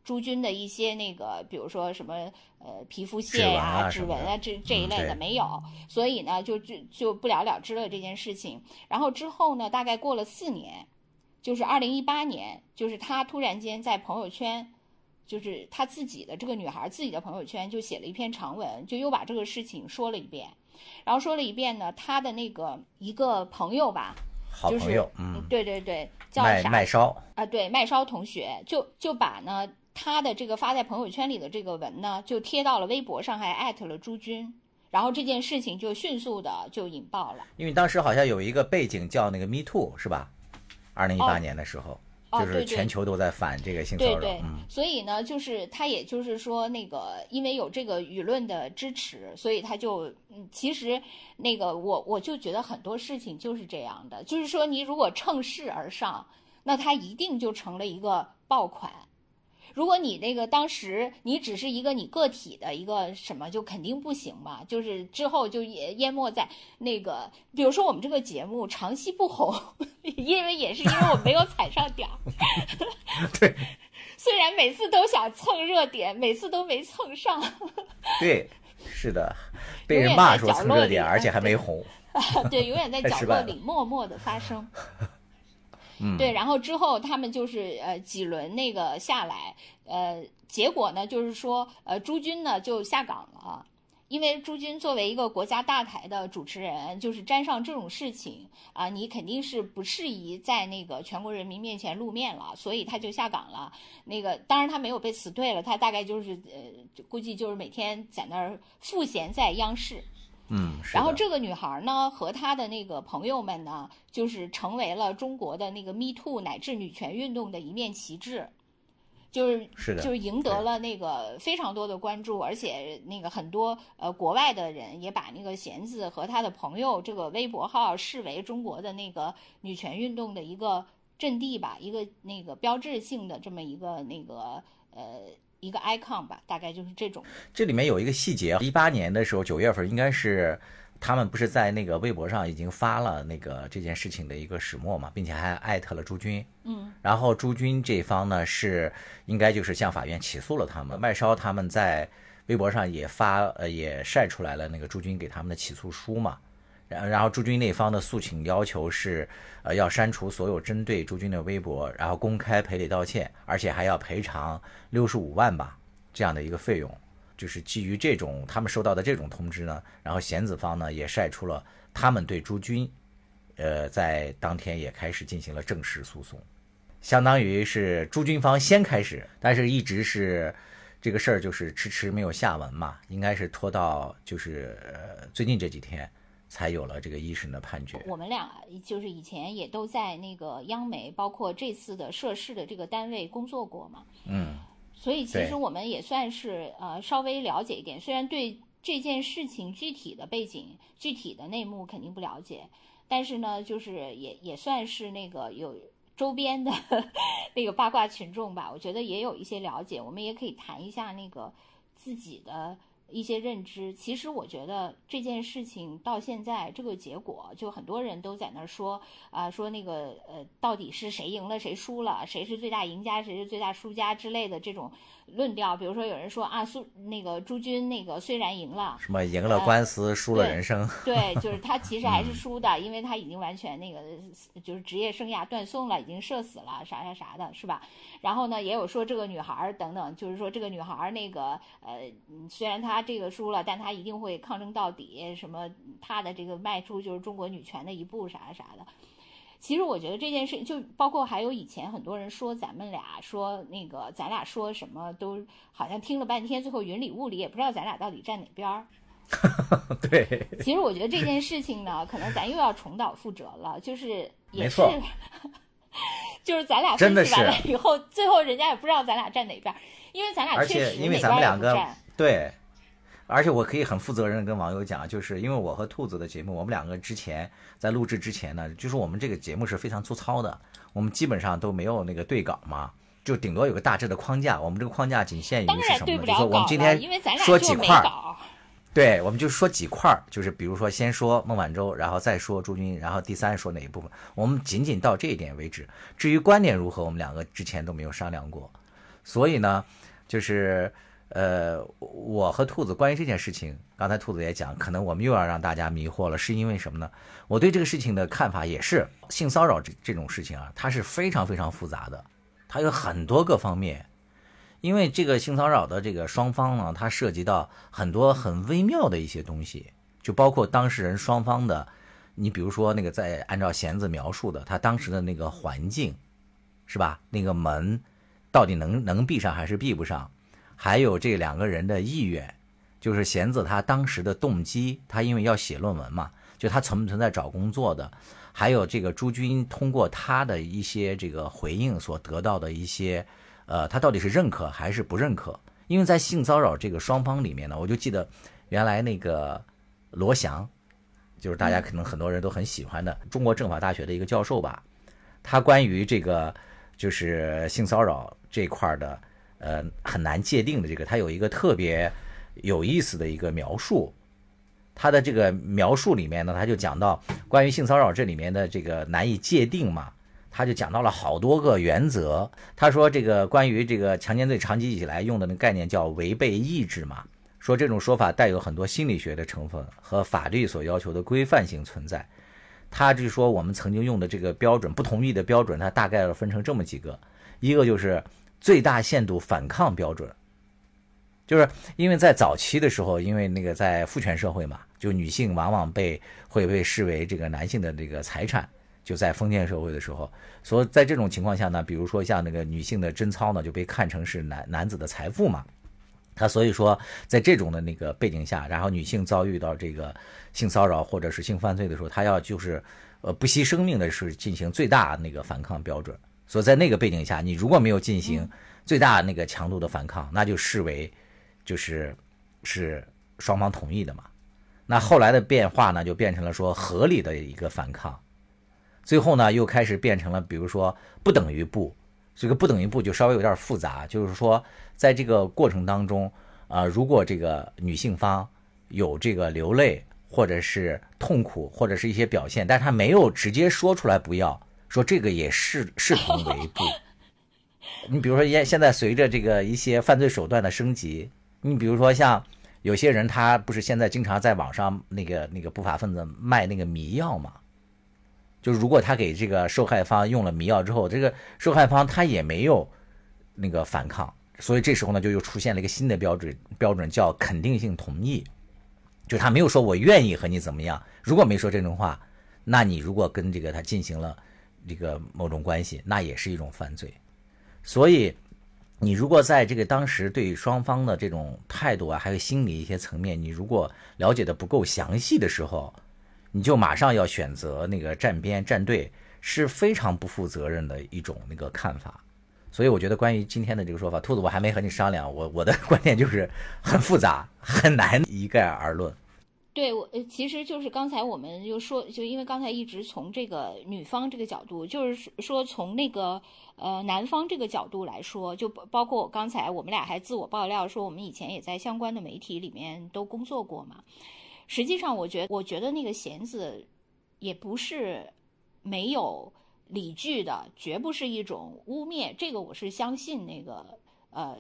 Speaker 3: 朱军的一些那个，比如说什么呃皮肤屑
Speaker 2: 呀、
Speaker 3: 指纹啊这这一类的没有。所以呢，就就就不了了之了这件事情。然后之后呢，大概过了四年，就是二零一八年，就是他突然间在朋友圈，就是他自己的这个女孩自己的朋友圈就写了一篇长文，就又把这个事情说了一遍。然后说了一遍呢，他的那个一个朋友吧，
Speaker 2: 好朋友，嗯，
Speaker 3: 对对对，叫
Speaker 2: 麦麦烧
Speaker 3: 啊，对麦烧同学，就就把呢他的这个发在朋友圈里的这个文呢，就贴到了微博上，还艾特了朱军，然后这件事情就迅速的就引爆了。
Speaker 2: 因为当时好像有一个背景叫那个 Me Too 是吧？二零一八年的时候。就是全球都在反这个性骚
Speaker 3: 扰，对对，所以呢，就是他也就是说，那个因为有这个舆论的支持，所以他就，嗯，其实那个我我就觉得很多事情就是这样的，就是说你如果乘势而上，那他一定就成了一个爆款。如果你那个当时你只是一个你个体的一个什么，就肯定不行嘛。就是之后就也淹没在那个，比如说我们这个节目长期不红，因为也是因为我没有踩上点儿。
Speaker 2: 对，
Speaker 3: 虽然每次都想蹭热点，每次都没蹭上。
Speaker 2: 对，是的，被人骂说蹭热点，而且还没红。
Speaker 3: 对，永远在角落里默默的发对，然后之后他们就是呃几轮那个下来，呃，结果呢就是说，呃，朱军呢就下岗了，因为朱军作为一个国家大台的主持人，就是沾上这种事情啊，你肯定是不适宜在那个全国人民面前露面了，所以他就下岗了。那个当然他没有被辞退了，他大概就是呃，估计就是每天在那儿赋闲在央视。
Speaker 2: 嗯，
Speaker 3: 然后这个女孩呢，和她的那个朋友们呢，就是成为了中国的那个 Me Too 乃至女权运动的一面旗帜，就是
Speaker 2: 是的，
Speaker 3: 就是赢得了那个非常多的关注，而且那个很多呃国外的人也把那个弦子和她的朋友这个微博号视为中国的那个女权运动的一个阵地吧，一个那个标志性的这么一个那个呃。一个 icon 吧，大概就是这种。
Speaker 2: 这里面有一个细节，一八年的时候九月份，应该是他们不是在那个微博上已经发了那个这件事情的一个始末嘛，并且还艾特了朱军。
Speaker 3: 嗯。
Speaker 2: 然后朱军这方呢是应该就是向法院起诉了他们。麦烧他们在微博上也发呃也晒出来了那个朱军给他们的起诉书嘛。然然后朱军那方的诉请要求是，呃，要删除所有针对朱军的微博，然后公开赔礼道歉，而且还要赔偿六十五万吧这样的一个费用。就是基于这种他们收到的这种通知呢，然后贤子方呢也晒出了他们对朱军，呃，在当天也开始进行了正式诉讼，相当于是朱军方先开始，但是一直是这个事儿就是迟迟没有下文嘛，应该是拖到就是呃最近这几天。才有了这个一审的判决。
Speaker 3: 我们俩就是以前也都在那个央媒，包括这次的涉事的这个单位工作过嘛。
Speaker 2: 嗯，
Speaker 3: 所以其实我们也算是呃稍微了解一点，虽然对这件事情具体的背景、具体的内幕肯定不了解，但是呢，就是也也算是那个有周边的 那个八卦群众吧，我觉得也有一些了解，我们也可以谈一下那个自己的。一些认知，其实我觉得这件事情到现在这个结果，就很多人都在那儿说啊、说那个呃，到底是谁赢了谁输了，谁是最大赢家，谁是最大输家之类的这种论调。比如说有人说啊，苏那个朱军那个虽然赢了，
Speaker 2: 什么赢了官司，输了人生。
Speaker 3: 对，就是他其实还是 输的，因为他已经完全那个就是职业生涯断送了，已经社死了，啥啥啥的，是吧？然后呢，也有说这个女孩儿等等，就是说这个女孩儿那个呃，嗯虽然她这个输了，但她一定会抗争到底，什么她的这个迈出就是中国女权的一步啥啥的。其实我觉得这件事，就包括还有以前很多人说咱们俩说那个咱俩说什么都好像听了半天，最后云里雾里，也不知道咱俩到底站哪边儿。
Speaker 2: 对，
Speaker 3: 其实我觉得这件事情呢，可能咱又要重蹈覆辙了，就是也是 就是咱俩分析完了以后，最后人家也不知道咱俩站哪边儿，因为咱俩确实
Speaker 2: 且因为
Speaker 3: 哪边儿也
Speaker 2: 咱们两个
Speaker 3: 不站。
Speaker 2: 对，而且我可以很负责任地跟网友讲，就是因为我和兔子的节目，我们两个之前在录制之前呢，就是我们这个节目是非常粗糙的，我们基本上都没有那个对稿嘛。就顶多有个大致的框架，我们这个框架仅限于是什么呢？就是说我们今天说几块儿，对，我们就说几块儿，就是比如说先说孟晚舟，然后再说朱军，然后第三说哪一部分，我们仅仅到这一点为止。至于观点如何，我们两个之前都没有商量过。所以呢，就是呃，我和兔子关于这件事情，刚才兔子也讲，可能我们又要让大家迷惑了，是因为什么呢？我对这个事情的看法也是，性骚扰这这种事情啊，它是非常非常复杂的，它有很多个方面。因为这个性骚扰的这个双方呢，它涉及到很多很微妙的一些东西，就包括当事人双方的，你比如说那个在按照弦子描述的，他当时的那个环境，是吧？那个门到底能能闭上还是闭不上？还有这两个人的意愿，就是弦子他当时的动机，他因为要写论文嘛，就他存不存在找工作的，还有这个朱军通过他的一些这个回应所得到的一些。呃，他到底是认可还是不认可？因为在性骚扰这个双方里面呢，我就记得原来那个罗翔，就是大家可能很多人都很喜欢的中国政法大学的一个教授吧，他关于这个就是性骚扰这块的，呃，很难界定的这个，它有一个特别有意思的一个描述。它的这个描述里面呢，他就讲到关于性骚扰这里面的这个难以界定嘛。他就讲到了好多个原则。他说，这个关于这个强奸罪长期以来用的那个概念叫违背意志嘛，说这种说法带有很多心理学的成分和法律所要求的规范性存在。他就说，我们曾经用的这个标准，不同意的标准，它大概要分成这么几个，一个就是最大限度反抗标准，就是因为在早期的时候，因为那个在父权社会嘛，就女性往往被会被视为这个男性的这个财产。就在封建社会的时候，所以在这种情况下呢，比如说像那个女性的贞操呢，就被看成是男男子的财富嘛。他所以说，在这种的那个背景下，然后女性遭遇到这个性骚扰或者是性犯罪的时候，她要就是呃不惜生命的是进行最大那个反抗标准。所以在那个背景下，你如果没有进行最大那个强度的反抗，那就视为就是是双方同意的嘛。那后来的变化呢，就变成了说合理的一个反抗。最后呢，又开始变成了，比如说不等于不，这个不等于不就稍微有点复杂。就是说，在这个过程当中，啊、如果这个女性方有这个流泪，或者是痛苦，或者是一些表现，但是她没有直接说出来不要，说这个也视视同为不。你比如说，现现在随着这个一些犯罪手段的升级，你比如说像有些人，他不是现在经常在网上那个那个不法分子卖那个迷药嘛？就如果他给这个受害方用了迷药之后，这个受害方他也没有那个反抗，所以这时候呢，就又出现了一个新的标准，标准叫肯定性同意，就他没有说我愿意和你怎么样，如果没说这种话，那你如果跟这个他进行了这个某种关系，那也是一种犯罪。所以，你如果在这个当时对双方的这种态度啊，还有心理一些层面，你如果了解的不够详细的时候，你就马上要选择那个站边站队，是非常不负责任的一种那个看法。所以我觉得关于今天的这个说法，兔子我还没和你商量，我我的观点就是很复杂，很难一概而论。
Speaker 3: 对我，呃，其实就是刚才我们就说，就因为刚才一直从这个女方这个角度，就是说从那个呃男方这个角度来说，就包括我刚才我们俩还自我爆料说，我们以前也在相关的媒体里面都工作过嘛。实际上，我觉我觉得那个弦子也不是没有理据的，绝不是一种污蔑，这个我是相信那个呃。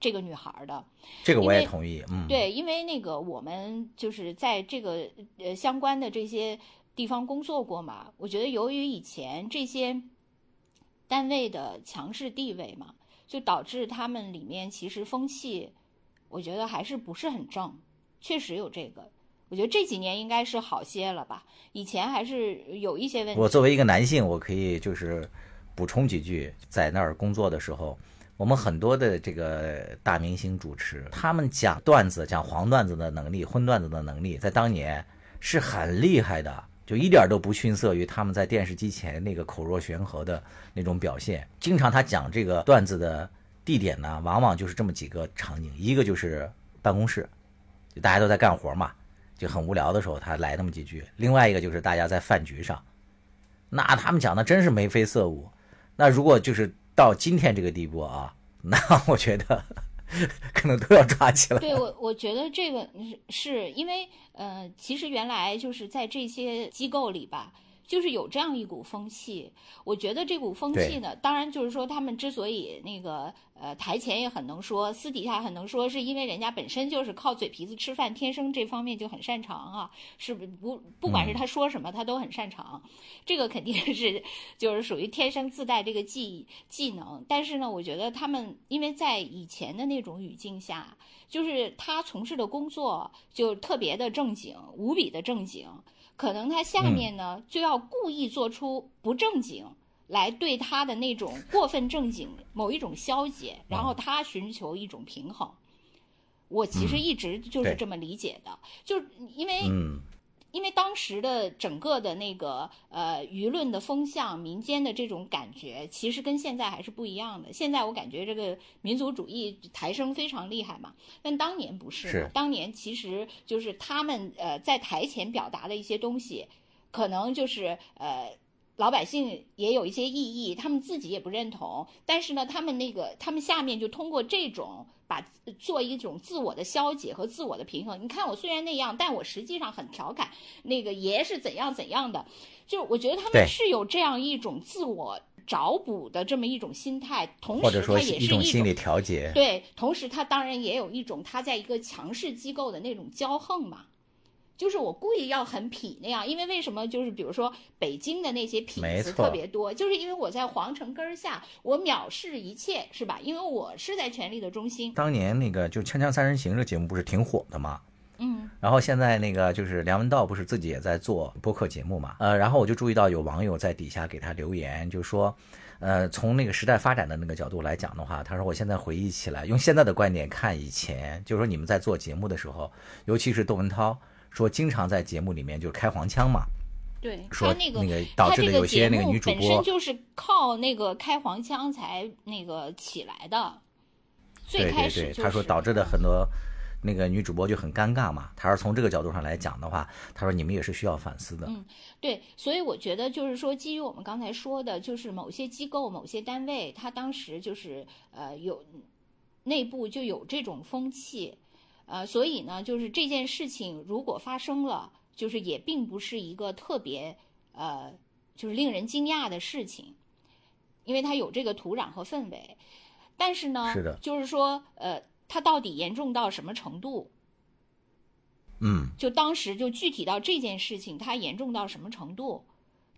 Speaker 3: 这个女孩的，
Speaker 2: 这个我也同意，嗯，
Speaker 3: 对，因为那个我们就是在这个呃相关的这些地方工作过嘛，我觉得由于以前这些单位的强势地位嘛，就导致他们里面其实风气，我觉得还是不是很正，确实有这个，我觉得这几年应该是好些了吧，以前还是有一些问题。
Speaker 2: 我作为一个男性，我可以就是补充几句，在那儿工作的时候。我们很多的这个大明星主持，他们讲段子、讲黄段子的能力、荤段子的能力，在当年是很厉害的，就一点都不逊色于他们在电视机前那个口若悬河的那种表现。经常他讲这个段子的地点呢，往往就是这么几个场景：一个就是办公室，就大家都在干活嘛，就很无聊的时候他来那么几句；另外一个就是大家在饭局上，那他们讲的真是眉飞色舞。那如果就是到今天这个地步啊，那我觉得 可能都要抓起来。
Speaker 3: 对我，我觉得这个是因为，呃，其实原来就是在这些机构里吧。就是有这样一股风气，我觉得这股风气呢，当然就是说他们之所以那个呃台前也很能说，私底下很能说，是因为人家本身就是靠嘴皮子吃饭，天生这方面就很擅长啊，是不不不管是他说什么，他都很擅长，这个肯定是就是属于天生自带这个技技能。但是呢，我觉得他们因为在以前的那种语境下，就是他从事的工作就特别的正经，无比的正经。可能他下面呢就要故意做出不正经，来对他的那种过分正经某一种消解，然后他寻求一种平衡。我其实一直就是这么理解的，就因为。因为当时的整个的那个呃舆论的风向、民间的这种感觉，其实跟现在还是不一样的。现在我感觉这个民族主义抬升非常厉害嘛，但当年不是。
Speaker 2: 是。
Speaker 3: 当年其实就是他们呃在台前表达的一些东西，可能就是呃老百姓也有一些异议，他们自己也不认同。但是呢，他们那个他们下面就通过这种。把做一种自我的消解和自我的平衡。你看我虽然那样，但我实际上很调侃那个爷是怎样怎样的。就我觉得他们是有这样一种自我找补的这么一种心态，同时他也是一
Speaker 2: 种心理调节。
Speaker 3: 对，同时他当然也有一种他在一个强势机构的那种骄横嘛。就是我故意要很痞那样，因为为什么？就是比如说北京的那些痞子特别多，就是因为我在皇城根儿下，我藐视一切，是吧？因为我是在权力的中心。
Speaker 2: 当年那个就《锵锵三人行》这节目不是挺火的吗？
Speaker 3: 嗯。
Speaker 2: 然后现在那个就是梁文道不是自己也在做播客节目嘛？呃，然后我就注意到有网友在底下给他留言，就说，呃，从那个时代发展的那个角度来讲的话，他说我现在回忆起来，用现在的观点看以前，就是说你们在做节目的时候，尤其是窦文涛。说经常在节目里面就开黄腔嘛，
Speaker 3: 对，
Speaker 2: 说
Speaker 3: 那
Speaker 2: 个导致的有些那个女主播
Speaker 3: 本身就是靠那个开黄腔才那个起来的。
Speaker 2: 对对对，他说导致的很多那个女主播就很尴尬嘛。他说从这个角度上来讲的话，他说你们也是需要反思的。
Speaker 3: 嗯，对，所以我觉得就是说，基于我们刚才说的，就是某些机构、某些单位，他当时就是呃有内部就有这种风气。呃，所以呢，就是这件事情如果发生了，就是也并不是一个特别呃，就是令人惊讶的事情，因为它有这个土壤和氛围。但是呢，
Speaker 2: 是的，
Speaker 3: 就是说，呃，它到底严重到什么程度？
Speaker 2: 嗯，
Speaker 3: 就当时就具体到这件事情，它严重到什么程度？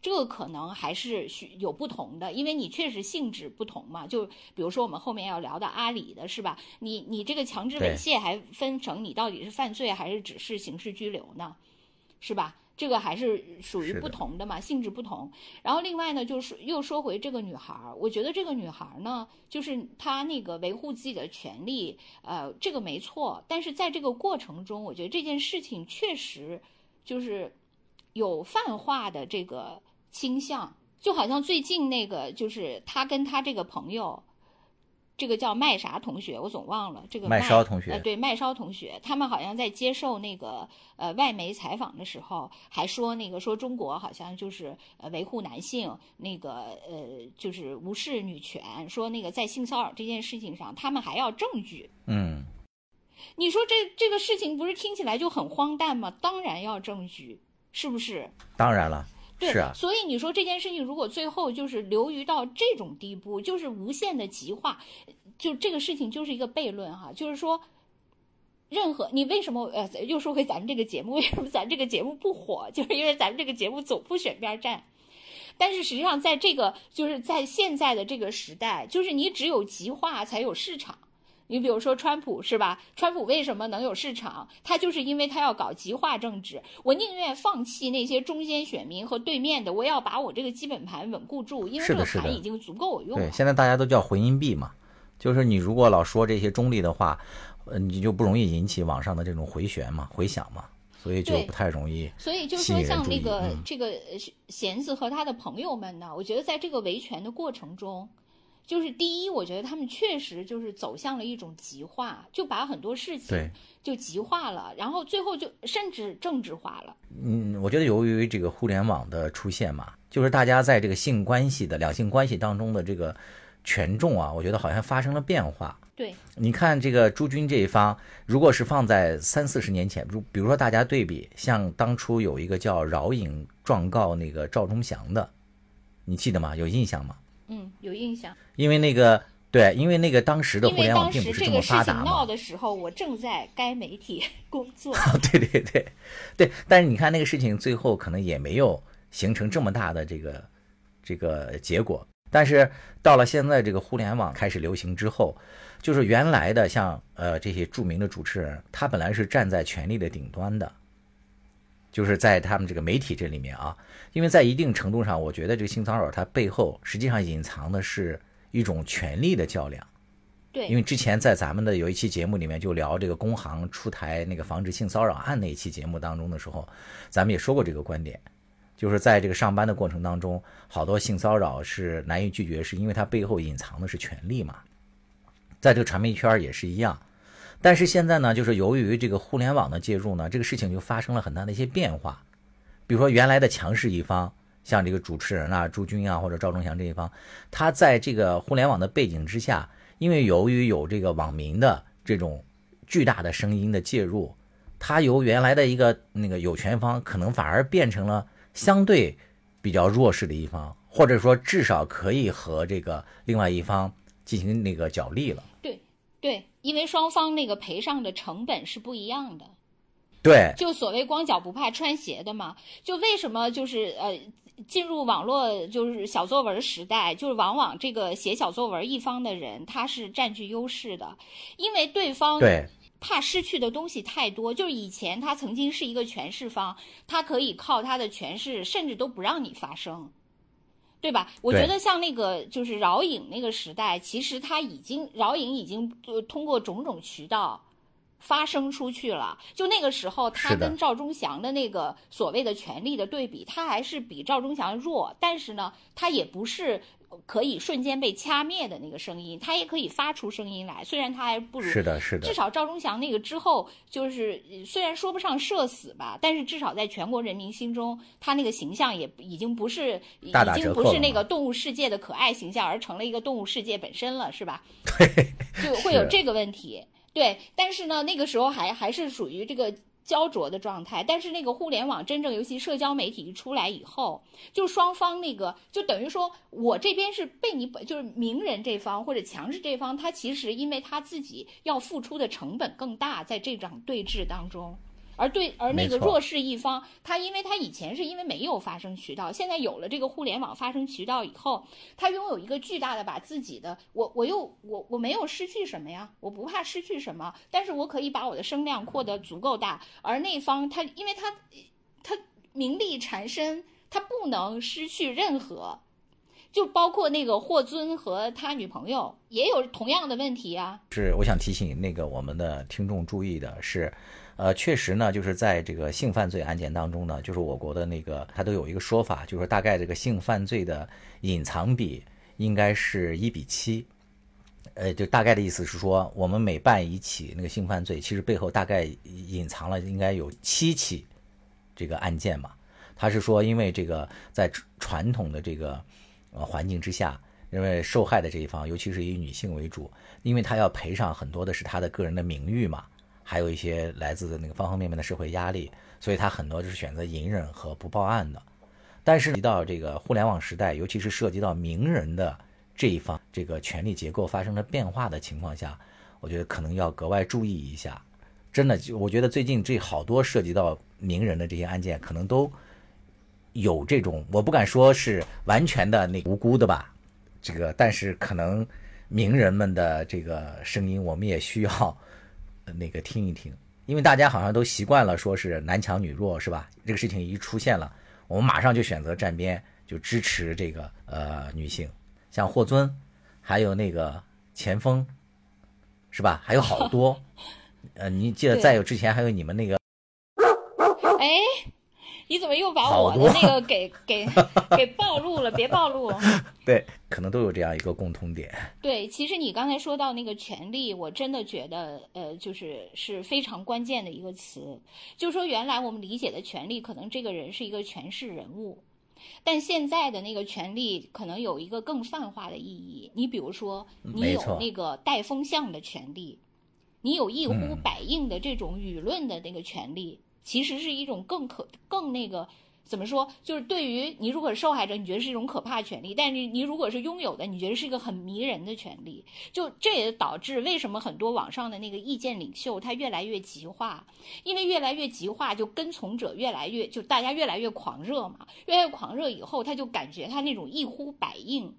Speaker 3: 这个可能还是需有不同的，因为你确实性质不同嘛。就比如说我们后面要聊的阿里的是吧？你你这个强制猥亵还分成你到底是犯罪还是只是刑事拘留呢？是吧？这个还是属于不同的嘛，性质不同。然后另外呢，就是又说回这个女孩儿，我觉得这个女孩儿呢，就是她那个维护自己的权利，呃，这个没错。但是在这个过程中，我觉得这件事情确实就是。有泛化的这个倾向，就好像最近那个就是他跟他这个朋友。这个叫麦啥同学，我总忘了这个
Speaker 2: 麦烧同学
Speaker 3: 呃，对麦烧同学，他们好像在接受那个呃外媒采访的时候，还说那个说中国好像就是呃维护男性，那个呃就是无视女权，说那个在性骚扰这件事情上，他们还要证据。
Speaker 2: 嗯，
Speaker 3: 你说这这个事情不是听起来就很荒诞吗？当然要证据，是不是？
Speaker 2: 当然了。
Speaker 3: 对，
Speaker 2: 是啊，
Speaker 3: 所以你说这件事情如果最后就是流于到这种地步，就是无限的极化，就这个事情就是一个悖论哈，就是说，任何你为什么呃又说回咱们这个节目，为什么咱这个节目不火，就是因为咱们这个节目总不选边站。但是实际上，在这个就是在现在的这个时代，就是你只有极化才有市场。你比如说川普是吧？川普为什么能有市场？他就是因为他要搞极化政治。我宁愿放弃那些中间选民和对面的，我要把我这个基本盘稳固住，因为这个盘已经足够我用了。
Speaker 2: 对，现在大家都叫回音壁嘛，就是你如果老说这些中立的话，呃，你就不容易引起网上的这种回旋嘛、回响嘛，所以就不太容易。
Speaker 3: 所以就说像那个这个弦子和他的朋友们呢，我觉得在这个维权的过程中。就是第一，我觉得他们确实就是走向了一种极化，就把很多事情就极化了，然后最后就甚至政治化了。
Speaker 2: 嗯，我觉得由于这个互联网的出现嘛，就是大家在这个性关系的两性关系当中的这个权重啊，我觉得好像发生了变化。
Speaker 3: 对，
Speaker 2: 你看这个朱军这一方，如果是放在三四十年前，如比如说大家对比，像当初有一个叫饶颖状告那个赵忠祥的，你记得吗？有印象吗？
Speaker 3: 嗯，有印象。
Speaker 2: 因为那个对，因为那个当时的互联网并不是这么发达嘛。
Speaker 3: 闹的时候，我正在该媒体 工作。
Speaker 2: 对对对，对。但是你看那个事情最后可能也没有形成这么大的这个这个结果。但是到了现在这个互联网开始流行之后，就是原来的像呃这些著名的主持人，他本来是站在权力的顶端的，就是在他们这个媒体这里面啊。因为在一定程度上，我觉得这个性骚扰它背后实际上隐藏的是一种权力的较量。
Speaker 3: 对，
Speaker 2: 因为之前在咱们的有一期节目里面就聊这个工行出台那个防止性骚扰案那一期节目当中的时候，咱们也说过这个观点，就是在这个上班的过程当中，好多性骚扰是难以拒绝，是因为它背后隐藏的是权力嘛。在这个传媒圈也是一样，但是现在呢，就是由于这个互联网的介入呢，这个事情就发生了很大的一些变化。比如说，原来的强势一方，像这个主持人啊、朱军啊或者赵忠祥这一方，他在这个互联网的背景之下，因为由于有这个网民的这种巨大的声音的介入，他由原来的一个那个有权方，可能反而变成了相对比较弱势的一方，或者说至少可以和这个另外一方进行那个角力了。
Speaker 3: 对对，因为双方那个赔上的成本是不一样的。
Speaker 2: 对，
Speaker 3: 就所谓光脚不怕穿鞋的嘛。就为什么就是呃，进入网络就是小作文时代，就是往往这个写小作文一方的人他是占据优势的，因为对方
Speaker 2: 对
Speaker 3: 怕失去的东西太多。就是以前他曾经是一个权势方，他可以靠他的权势，甚至都不让你发声，对吧？我觉得像那个就是饶颖那个时代，其实他已经饶颖已经呃通过种种渠道。发声出去了，就那个时候，他跟赵忠祥的那个所谓的权力的对比，他还是比赵忠祥弱，但是呢，他也不是可以瞬间被掐灭的那个声音，他也可以发出声音来。虽然他还不如，
Speaker 2: 是的，是的，
Speaker 3: 至少赵忠祥那个之后，就是虽然说不上社死吧，但是至少在全国人民心中，他那个形象也已经不是，已经不是那个动物世界的可爱形象，而成了一个动物世界本身了，是吧？
Speaker 2: 对，
Speaker 3: 就 会有这个问题。对，但是呢，那个时候还还是属于这个焦灼的状态。但是那个互联网真正，尤其社交媒体一出来以后，就双方那个就等于说我这边是被你就是名人这方或者强势这方，他其实因为他自己要付出的成本更大，在这场对峙当中。而对，而那个弱势一方，他因为他以前是因为没有发声渠道，现在有了这个互联网发声渠道以后，他拥有一个巨大的把自己的，我我又我我没有失去什么呀，我不怕失去什么，但是我可以把我的声量扩得足够大，而那方他因为他他名利缠身，他不能失去任何。就包括那个霍尊和他女朋友也有同样的问题啊。
Speaker 2: 是我想提醒那个我们的听众注意的是，呃，确实呢，就是在这个性犯罪案件当中呢，就是我国的那个它都有一个说法，就是大概这个性犯罪的隐藏比应该是一比七。呃，就大概的意思是说，我们每办一起那个性犯罪，其实背后大概隐藏了应该有七起这个案件嘛。他是说，因为这个在传统的这个呃环境之下，因为受害的这一方，尤其是以女性为主，因为他要赔偿很多的是他的个人的名誉嘛，还有一些来自的那个方方面面的社会压力，所以他很多就是选择隐忍和不报案的。但是提到这个互联网时代，尤其是涉及到名人的。这一方这个权力结构发生了变化的情况下，我觉得可能要格外注意一下。真的，我觉得最近这好多涉及到名人的这些案件，可能都有这种，我不敢说是完全的那无辜的吧，这个，但是可能名人们的这个声音，我们也需要那个听一听，因为大家好像都习惯了说是男强女弱，是吧？这个事情一出现了，我们马上就选择站边，就支持这个呃女性。像霍尊，还有那个钱锋，是吧？还有好多，呃，你记得再有之前还有你们那个，
Speaker 3: 你怎么又把我的那个给给给暴露了？别暴露。
Speaker 2: 对，可能都有这样一个共通点。
Speaker 3: 对，其实你刚才说到那个权利，我真的觉得，呃，就是是非常关键的一个词，就是说原来我们理解的权利，可能这个人是一个权势人物。但现在的那个权利可能有一个更泛化的意义。你比如说，你有那个带风向的权利，你有一呼百应的这种舆论的那个权利，其实是一种更可更那个。怎么说？就是对于你，如果是受害者，你觉得是一种可怕权利；但是你如果是拥有的，你觉得是一个很迷人的权利。就这也导致为什么很多网上的那个意见领袖他越来越极化，因为越来越极化，就跟从者越来越就大家越来越狂热嘛，越来越狂热以后，他就感觉他那种一呼百应。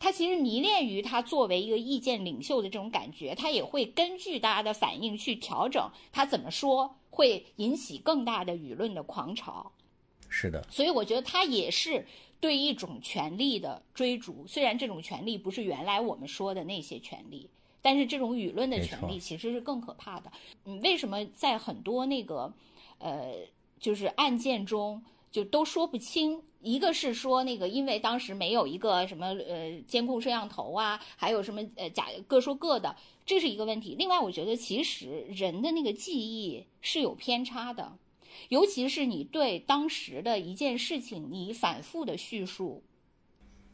Speaker 3: 他其实迷恋于他作为一个意见领袖的这种感觉，他也会根据大家的反应去调整他怎么说，会引起更大的舆论的狂潮。
Speaker 2: 是的，
Speaker 3: 所以我觉得他也是对一种权利的追逐，虽然这种权利不是原来我们说的那些权利，但是这种舆论的权利其实是更可怕的。嗯，为什么在很多那个，呃，就是案件中？就都说不清，一个是说那个，因为当时没有一个什么呃监控摄像头啊，还有什么呃假各说各的，这是一个问题。另外，我觉得其实人的那个记忆是有偏差的，尤其是你对当时的一件事情你反复的叙述，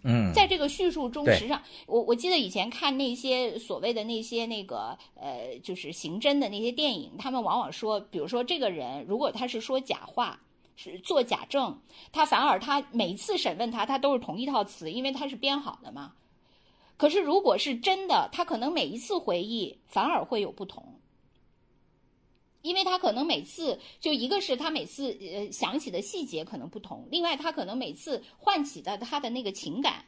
Speaker 2: 嗯，
Speaker 3: 在这个叙述中，实际上我我记得以前看那些所谓的那些那个呃就是刑侦的那些电影，他们往往说，比如说这个人如果他是说假话。是做假证，他反而他每一次审问他，他都是同一套词，因为他是编好的嘛。可是如果是真的，他可能每一次回忆反而会有不同，因为他可能每次就一个是他每次呃想起的细节可能不同，另外他可能每次唤起的他的那个情感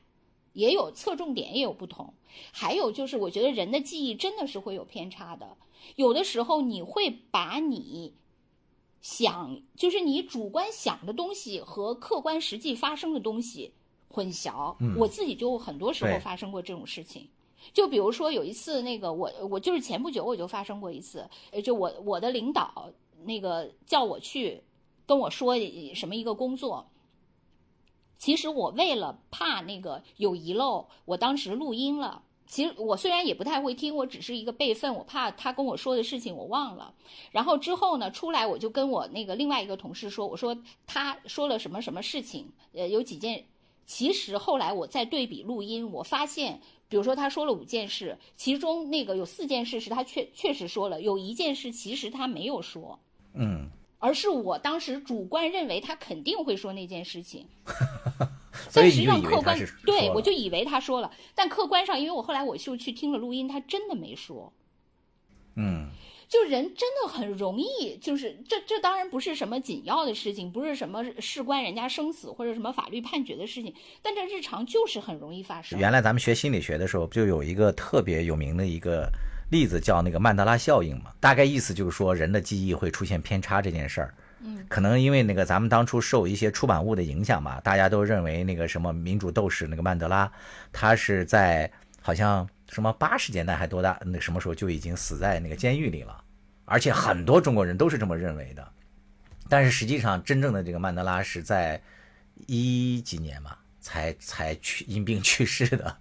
Speaker 3: 也有侧重点也有不同，还有就是我觉得人的记忆真的是会有偏差的，有的时候你会把你。想就是你主观想的东西和客观实际发生的东西混淆，我自己就很多时候发生过这种事情。就比如说有一次，那个我我就是前不久我就发生过一次，就我我的领导那个叫我去跟我说什么一个工作，其实我为了怕那个有遗漏，我当时录音了。其实我虽然也不太会听，我只是一个备份，我怕他跟我说的事情我忘了。然后之后呢，出来我就跟我那个另外一个同事说，我说他说了什么什么事情，呃，有几件。其实后来我再对比录音，我发现，比如说他说了五件事，其中那个有四件事是他确确实说了，有一件事其实他没有说，
Speaker 2: 嗯，
Speaker 3: 而是我当时主观认为他肯定会说那件事情。
Speaker 2: 但
Speaker 3: 实际上客观对我就以为他说了，但客观上，因为我后来我就去听了录音，他真的没说。
Speaker 2: 嗯，
Speaker 3: 就人真的很容易，就是这这当然不是什么紧要的事情，不是什么事关人家生死或者什么法律判决的事情，但这日常就是很容易发生。
Speaker 2: 原来咱们学心理学的时候，就有一个特别有名的一个例子，叫那个曼德拉效应嘛，大概意思就是说人的记忆会出现偏差这件事儿。
Speaker 3: 嗯，
Speaker 2: 可能因为那个咱们当初受一些出版物的影响吧，大家都认为那个什么民主斗士那个曼德拉，他是在好像什么八十年代还多大那什么时候就已经死在那个监狱里了，而且很多中国人都是这么认为的。但是实际上，真正的这个曼德拉是在一几年嘛，才才去因病去世的，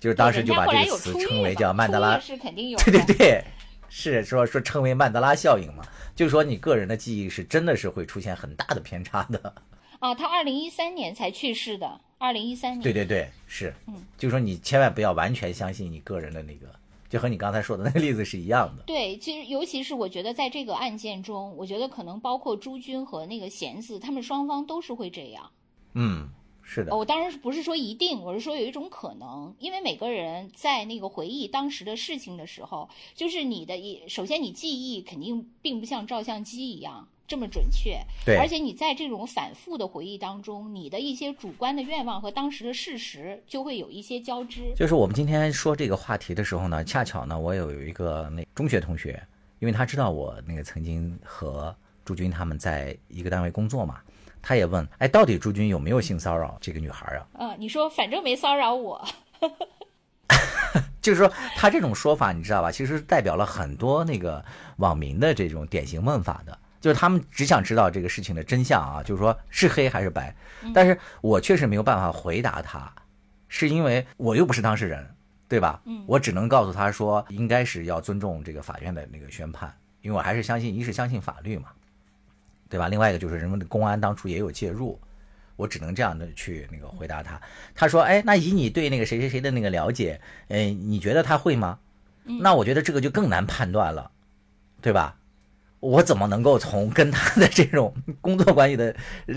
Speaker 2: 就是当时就把这个词称为叫曼德拉，
Speaker 3: 是肯定有，
Speaker 2: 对对对，是说说称为曼德拉效应嘛，就是说你个人的记忆是真的是会出现很大的偏差的。
Speaker 3: 啊，他二零一三年才去世的，二零一三年。
Speaker 2: 对对对，是，
Speaker 3: 嗯，
Speaker 2: 就是说你千万不要完全相信你个人的那个，就和你刚才说的那个例子是一样的。
Speaker 3: 对，其实尤其是我觉得在这个案件中，我觉得可能包括朱军和那个贤子，他们双方都是会这样。
Speaker 2: 嗯，是的。
Speaker 3: 我当然不是说一定，我是说有一种可能，因为每个人在那个回忆当时的事情的时候，就是你的一，首先你记忆肯定并不像照相机一样这么准确，
Speaker 2: 对，
Speaker 3: 而且你在这种反复的回忆当中，你的一些主观的愿望和当时的事实就会有一些交织。
Speaker 2: 就是我们今天说这个话题的时候呢，恰巧呢，我有有一个那中学同学，因为他知道我那个曾经和朱军他们在一个单位工作嘛。他也问，哎，到底朱军有没有性骚扰这个女孩啊？
Speaker 3: 嗯，你说反正没骚扰我，
Speaker 2: 就是说他这种说法，你知道吧？其实代表了很多那个网民的这种典型问法的，就是他们只想知道这个事情的真相啊，就是说是黑还是白。但是我确实没有办法回答他，是因为我又不是当事人，对吧？
Speaker 3: 嗯，
Speaker 2: 我只能告诉他说，应该是要尊重这个法院的那个宣判，因为我还是相信，一是相信法律嘛。对吧？另外一个就是人们的公安当初也有介入，我只能这样的去那个回答他。他说：“哎，那以你对那个谁谁谁的那个了解，哎，你觉得他会吗？那我觉得这个就更难判断了，对吧？我怎么能够从跟他的这种工作关系的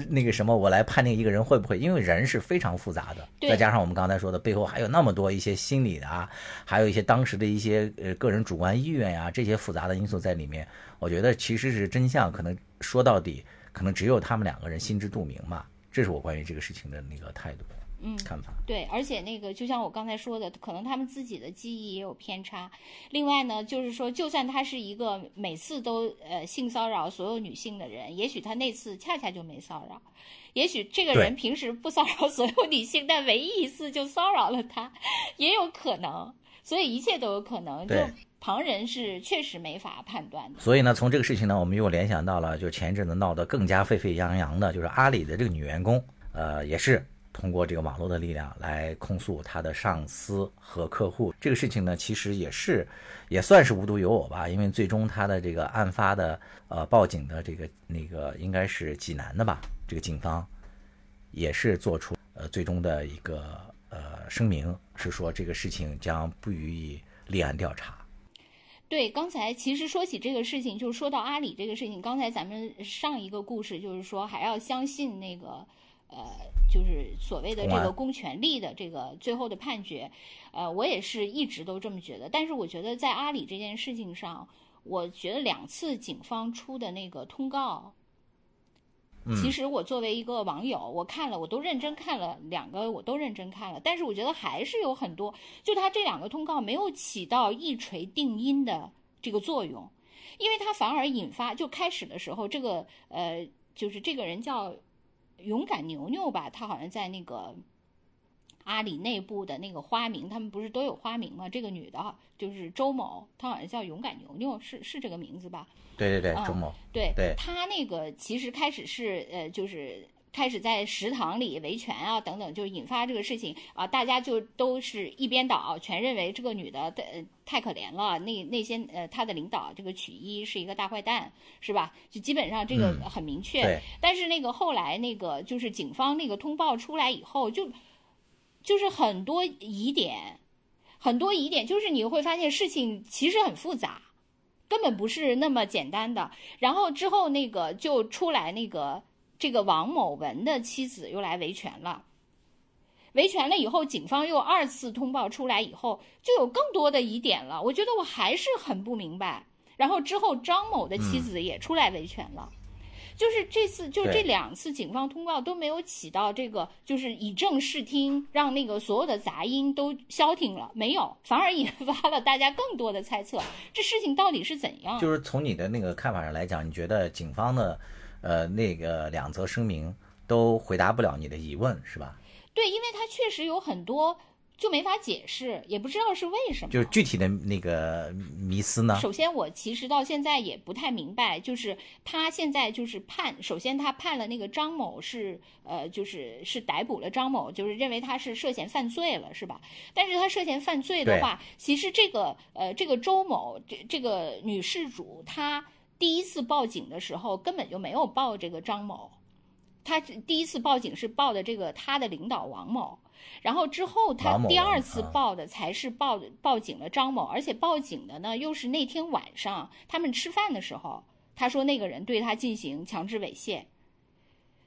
Speaker 2: 那个什么，我来判定一个人会不会？因为人是非常复杂的，再加上我们刚才说的背后还有那么多一些心理的啊，还有一些当时的一些呃个人主观意愿呀，这些复杂的因素在里面。我觉得其实是真相，可能说到底，可能只有他们两个人心知肚明嘛。这是我关于这个事情的那个态度。”
Speaker 3: 嗯，
Speaker 2: 看法
Speaker 3: 对，而且那个就像我刚才说的，可能他们自己的记忆也有偏差。另外呢，就是说，就算他是一个每次都呃性骚扰所有女性的人，也许他那次恰恰就没骚扰，也许这个人平时不骚扰所有女性，但唯一一次就骚扰了她，也有可能。所以一切都有可能，就旁人是确实没法判断的。
Speaker 2: 所以呢，从这个事情呢，我们又联想到了，就前一阵子闹得更加沸沸扬扬的，就是阿里的这个女员工，呃，也是。通过这个网络的力量来控诉他的上司和客户，这个事情呢，其实也是也算是无独有偶吧。因为最终他的这个案发的呃报警的这个那个应该是济南的吧，这个警方也是做出呃最终的一个呃声明，是说这个事情将不予以立案调查。
Speaker 3: 对，刚才其实说起这个事情，就是说到阿里这个事情，刚才咱们上一个故事就是说还要相信那个。呃，就是所谓的这个公权力的这个最后的判决，呃，我也是一直都这么觉得。但是我觉得在阿里这件事情上，我觉得两次警方出的那个通告，其实我作为一个网友，我看了，我都认真看了两个，我都认真看了。但是我觉得还是有很多，就他这两个通告没有起到一锤定音的这个作用，因为他反而引发，就开始的时候，这个呃，就是这个人叫。勇敢牛牛吧，他好像在那个阿里内部的那个花名，他们不是都有花名吗？这个女的就是周某，她好像叫勇敢牛牛，是是这个名字吧？
Speaker 2: 对对对，周某。
Speaker 3: 对
Speaker 2: 对，
Speaker 3: 她那个其实开始是呃，就是。开始在食堂里维权啊，等等，就引发这个事情啊，大家就都是一边倒，全认为这个女的太太可怜了。那那些呃，她的领导这个曲一是一个大坏蛋，是吧？就基本上这个很明确。但是那个后来那个就是警方那个通报出来以后，就就是很多疑点，很多疑点，就是你会发现事情其实很复杂，根本不是那么简单的。然后之后那个就出来那个。这个王某文的妻子又来维权了，维权了以后，警方又二次通报出来以后，就有更多的疑点了。我觉得我还是很不明白。然后之后，张某的妻子也出来维权了，就是这次，就是这两次警方通报都没有起到这个，就是以正视听，让那个所有的杂音都消停了，没有，反而引发了大家更多的猜测，这事情到底是怎样？
Speaker 2: 就是从你的那个看法上来讲，你觉得警方的？呃，那个两则声明都回答不了你的疑问，是吧？
Speaker 3: 对，因为它确实有很多就没法解释，也不知道是为什么。
Speaker 2: 就是具体的那个迷思呢？
Speaker 3: 首先，我其实到现在也不太明白，就是他现在就是判，首先他判了那个张某是呃，就是是逮捕了张某，就是认为他是涉嫌犯罪了，是吧？但是他涉嫌犯罪的话，其实这个呃，这个周某这这个女事主，她第一次报警的时候根本就没有报这个张某，他第一次报警是报的这个他的领导王某。然后之后，他第二次报的才是报报警了张某，而且报警的呢又是那天晚上他们吃饭的时候，他说那个人对他进行强制猥亵，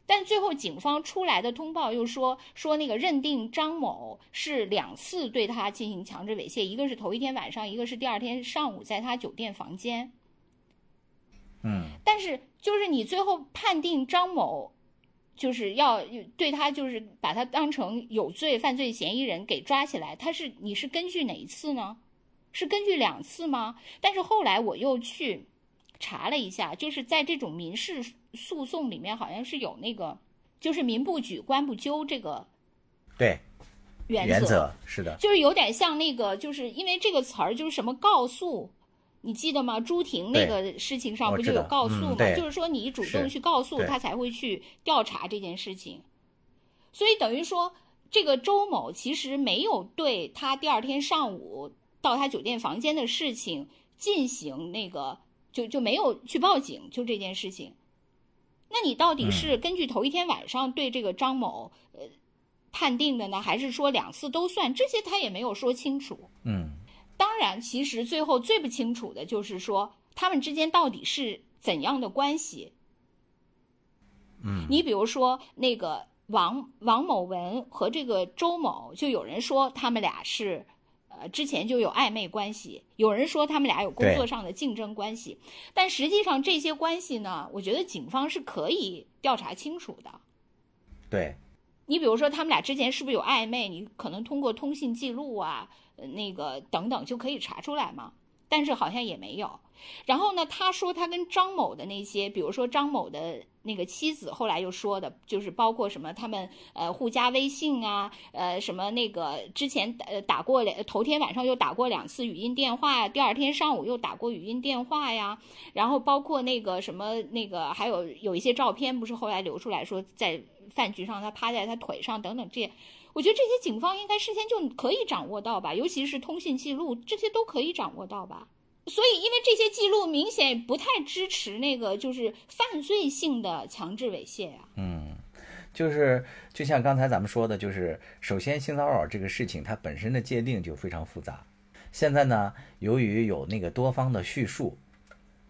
Speaker 3: 但最后警方出来的通报又说说那个认定张某是两次对他进行强制猥亵，一个是头一天晚上，一个是第二天上午在他酒店房间。
Speaker 2: 嗯，
Speaker 3: 但是就是你最后判定张某。就是要对他，就是把他当成有罪犯罪嫌疑人给抓起来。他是你是根据哪一次呢？是根据两次吗？但是后来我又去查了一下，就是在这种民事诉讼里面，好像是有那个，就是民不举，官不究这个
Speaker 2: 对
Speaker 3: 原
Speaker 2: 则是的，
Speaker 3: 就是有点像那个，就是因为这个词儿就是什么告诉。你记得吗？朱婷那个事情上不就有告诉吗？就是说你主动去告诉他，才会去调查这件事情。所以等于说，这个周某其实没有对他第二天上午到他酒店房间的事情进行那个，就就没有去报警，就这件事情。那你到底是根据头一天晚上对这个张某呃判定的呢，还是说两次都算？这些他也没有说清楚。
Speaker 2: 嗯。
Speaker 3: 当然，其实最后最不清楚的就是说，他们之间到底是怎样的关系。
Speaker 2: 嗯，
Speaker 3: 你比如说那个王王某文和这个周某，就有人说他们俩是，呃，之前就有暧昧关系，有人说他们俩有工作上的竞争关系，但实际上这些关系呢，我觉得警方是可以调查清楚的。
Speaker 2: 对，
Speaker 3: 你比如说他们俩之前是不是有暧昧？你可能通过通信记录啊。那个等等就可以查出来嘛，但是好像也没有。然后呢，他说他跟张某的那些，比如说张某的那个妻子，后来又说的，就是包括什么他们呃互加微信啊，呃什么那个之前呃打过两头天晚上又打过两次语音电话，第二天上午又打过语音电话呀。然后包括那个什么那个还有有一些照片，不是后来流出来说在饭局上他趴在他腿上等等这。我觉得这些警方应该事先就可以掌握到吧，尤其是通信记录，这些都可以掌握到吧。所以，因为这些记录明显不太支持那个就是犯罪性的强制猥亵呀。
Speaker 2: 嗯，就是就像刚才咱们说的，就是首先性骚扰这个事情它本身的界定就非常复杂。现在呢，由于有那个多方的叙述，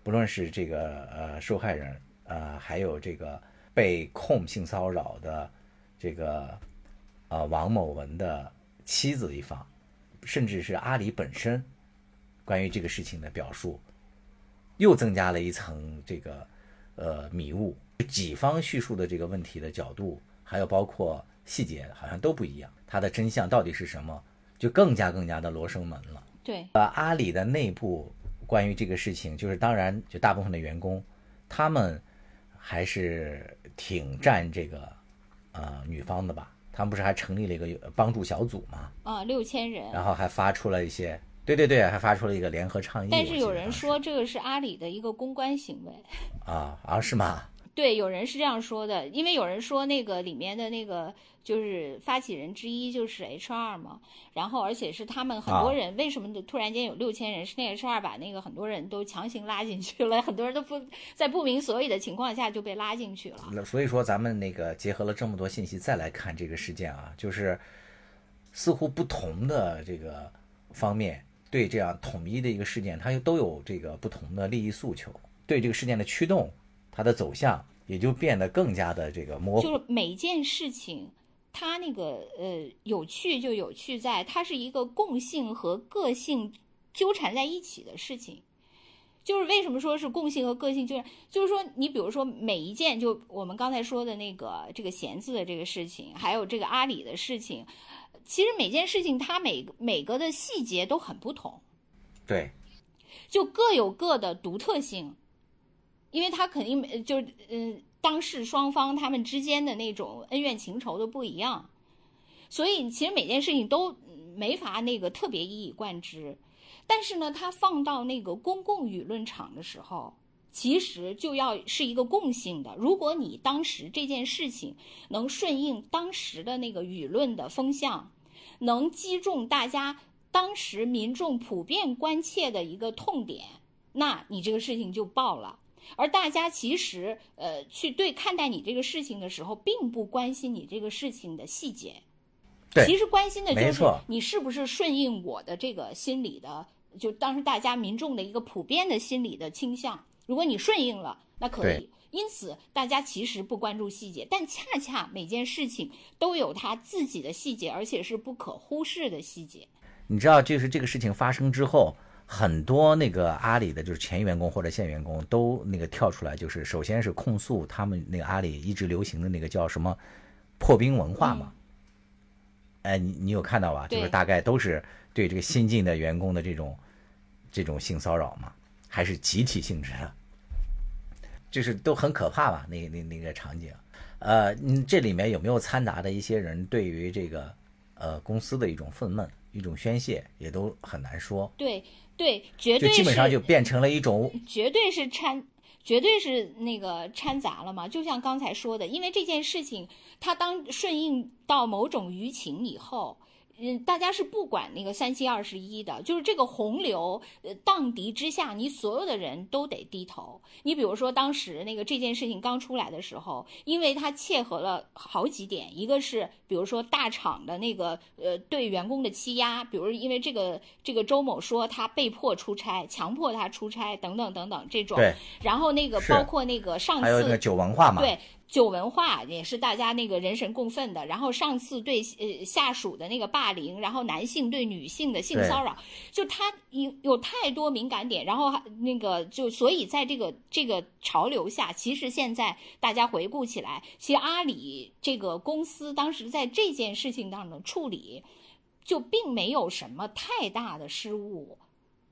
Speaker 2: 不论是这个呃受害人呃，还有这个被控性骚扰的这个。啊，王某文的妻子一方，甚至是阿里本身，关于这个事情的表述，又增加了一层这个呃迷雾。几方叙述的这个问题的角度，还有包括细节，好像都不一样。它的真相到底是什么，就更加更加的罗生门了。
Speaker 3: 对，
Speaker 2: 呃，阿里的内部关于这个事情，就是当然，就大部分的员工，他们还是挺站这个呃女方的吧。他们不是还成立了一个帮助小组吗？
Speaker 3: 啊，六千人，
Speaker 2: 然后还发出了一些，对对对，还发出了一个联合倡议。
Speaker 3: 但是有人说这个是阿里的一个公关行为。
Speaker 2: 啊啊，是吗？
Speaker 3: 对，有人是这样说的，因为有人说那个里面的那个就是发起人之一就是 HR 嘛，然后而且是他们很多人，为什么突然间有六千人？是那 HR 把那个很多人都强行拉进去了，很多人都不在不明所以的情况下就被拉进去了。
Speaker 2: 所以说，咱们那个结合了这么多信息再来看这个事件啊，就是似乎不同的这个方面对这样统一的一个事件，它又都有这个不同的利益诉求，对这个事件的驱动。它的走向也就变得更加的这个模糊。
Speaker 3: 就是每件事情，它那个呃有趣就有趣在它是一个共性和个性纠缠在一起的事情。就是为什么说是共性和个性就是？就是说你比如说每一件，就我们刚才说的那个这个闲字的这个事情，还有这个阿里的事情，其实每件事情它每每个的细节都很不同。
Speaker 2: 对，
Speaker 3: 就各有各的独特性。因为他肯定没，就是嗯，当事双方他们之间的那种恩怨情仇都不一样，所以其实每件事情都没法那个特别一以贯之。但是呢，它放到那个公共舆论场的时候，其实就要是一个共性的。如果你当时这件事情能顺应当时的那个舆论的风向，能击中大家当时民众普遍关切的一个痛点，那你这个事情就爆了。而大家其实，呃，去对看待你这个事情的时候，并不关心你这个事情的细节，
Speaker 2: 对
Speaker 3: 其实关心的就是你是不是顺应我的这个心理的，就当时大家民众的一个普遍的心理的倾向。如果你顺应了，那可以。因此，大家其实不关注细节，但恰恰每件事情都有它自己的细节，而且是不可忽视的细节。
Speaker 2: 你知道，就是这个事情发生之后，很多那个阿里的就是前员工或者现员工都那个跳出来，就是首先是控诉他们那个阿里一直流行的那个叫什么破冰文化嘛。哎，你你有看到吧？就是大概都是对这个新进的员工的这种这种性骚扰嘛，还是集体性质的，就是都很可怕吧？那那那个场景，呃，你，这里面有没有掺杂的一些人对于这个呃公司的一种愤懑、一种宣泄，也都很难说，
Speaker 3: 对对，绝
Speaker 2: 就
Speaker 3: 对
Speaker 2: 基本上
Speaker 3: 是
Speaker 2: 就变成了一种
Speaker 3: 绝对是掺，绝对是那个掺杂了嘛。就像刚才说的，因为这件事情，它当顺应到某种舆情以后。嗯，大家是不管那个三七二十一的，就是这个洪流呃荡涤之下，你所有的人都得低头。你比如说当时那个这件事情刚出来的时候，因为它切合了好几点，一个是比如说大厂的那个呃对员工的欺压，比如因为这个这个周某说他被迫出差，强迫他出差等等等等这种，
Speaker 2: 对，
Speaker 3: 然后那个包括那个上次
Speaker 2: 还有那个酒文化嘛，
Speaker 3: 对酒文化也是大家那个人神共愤的。然后上次对呃下属的那个霸凌，然后男性对女性的性骚扰，就他有有太多敏感点，然后还那个就所以在这个这个潮流下，其实现在大家回顾起来，其实阿里这个公司当时在这件事情当中的处理，就并没有什么太大的失误。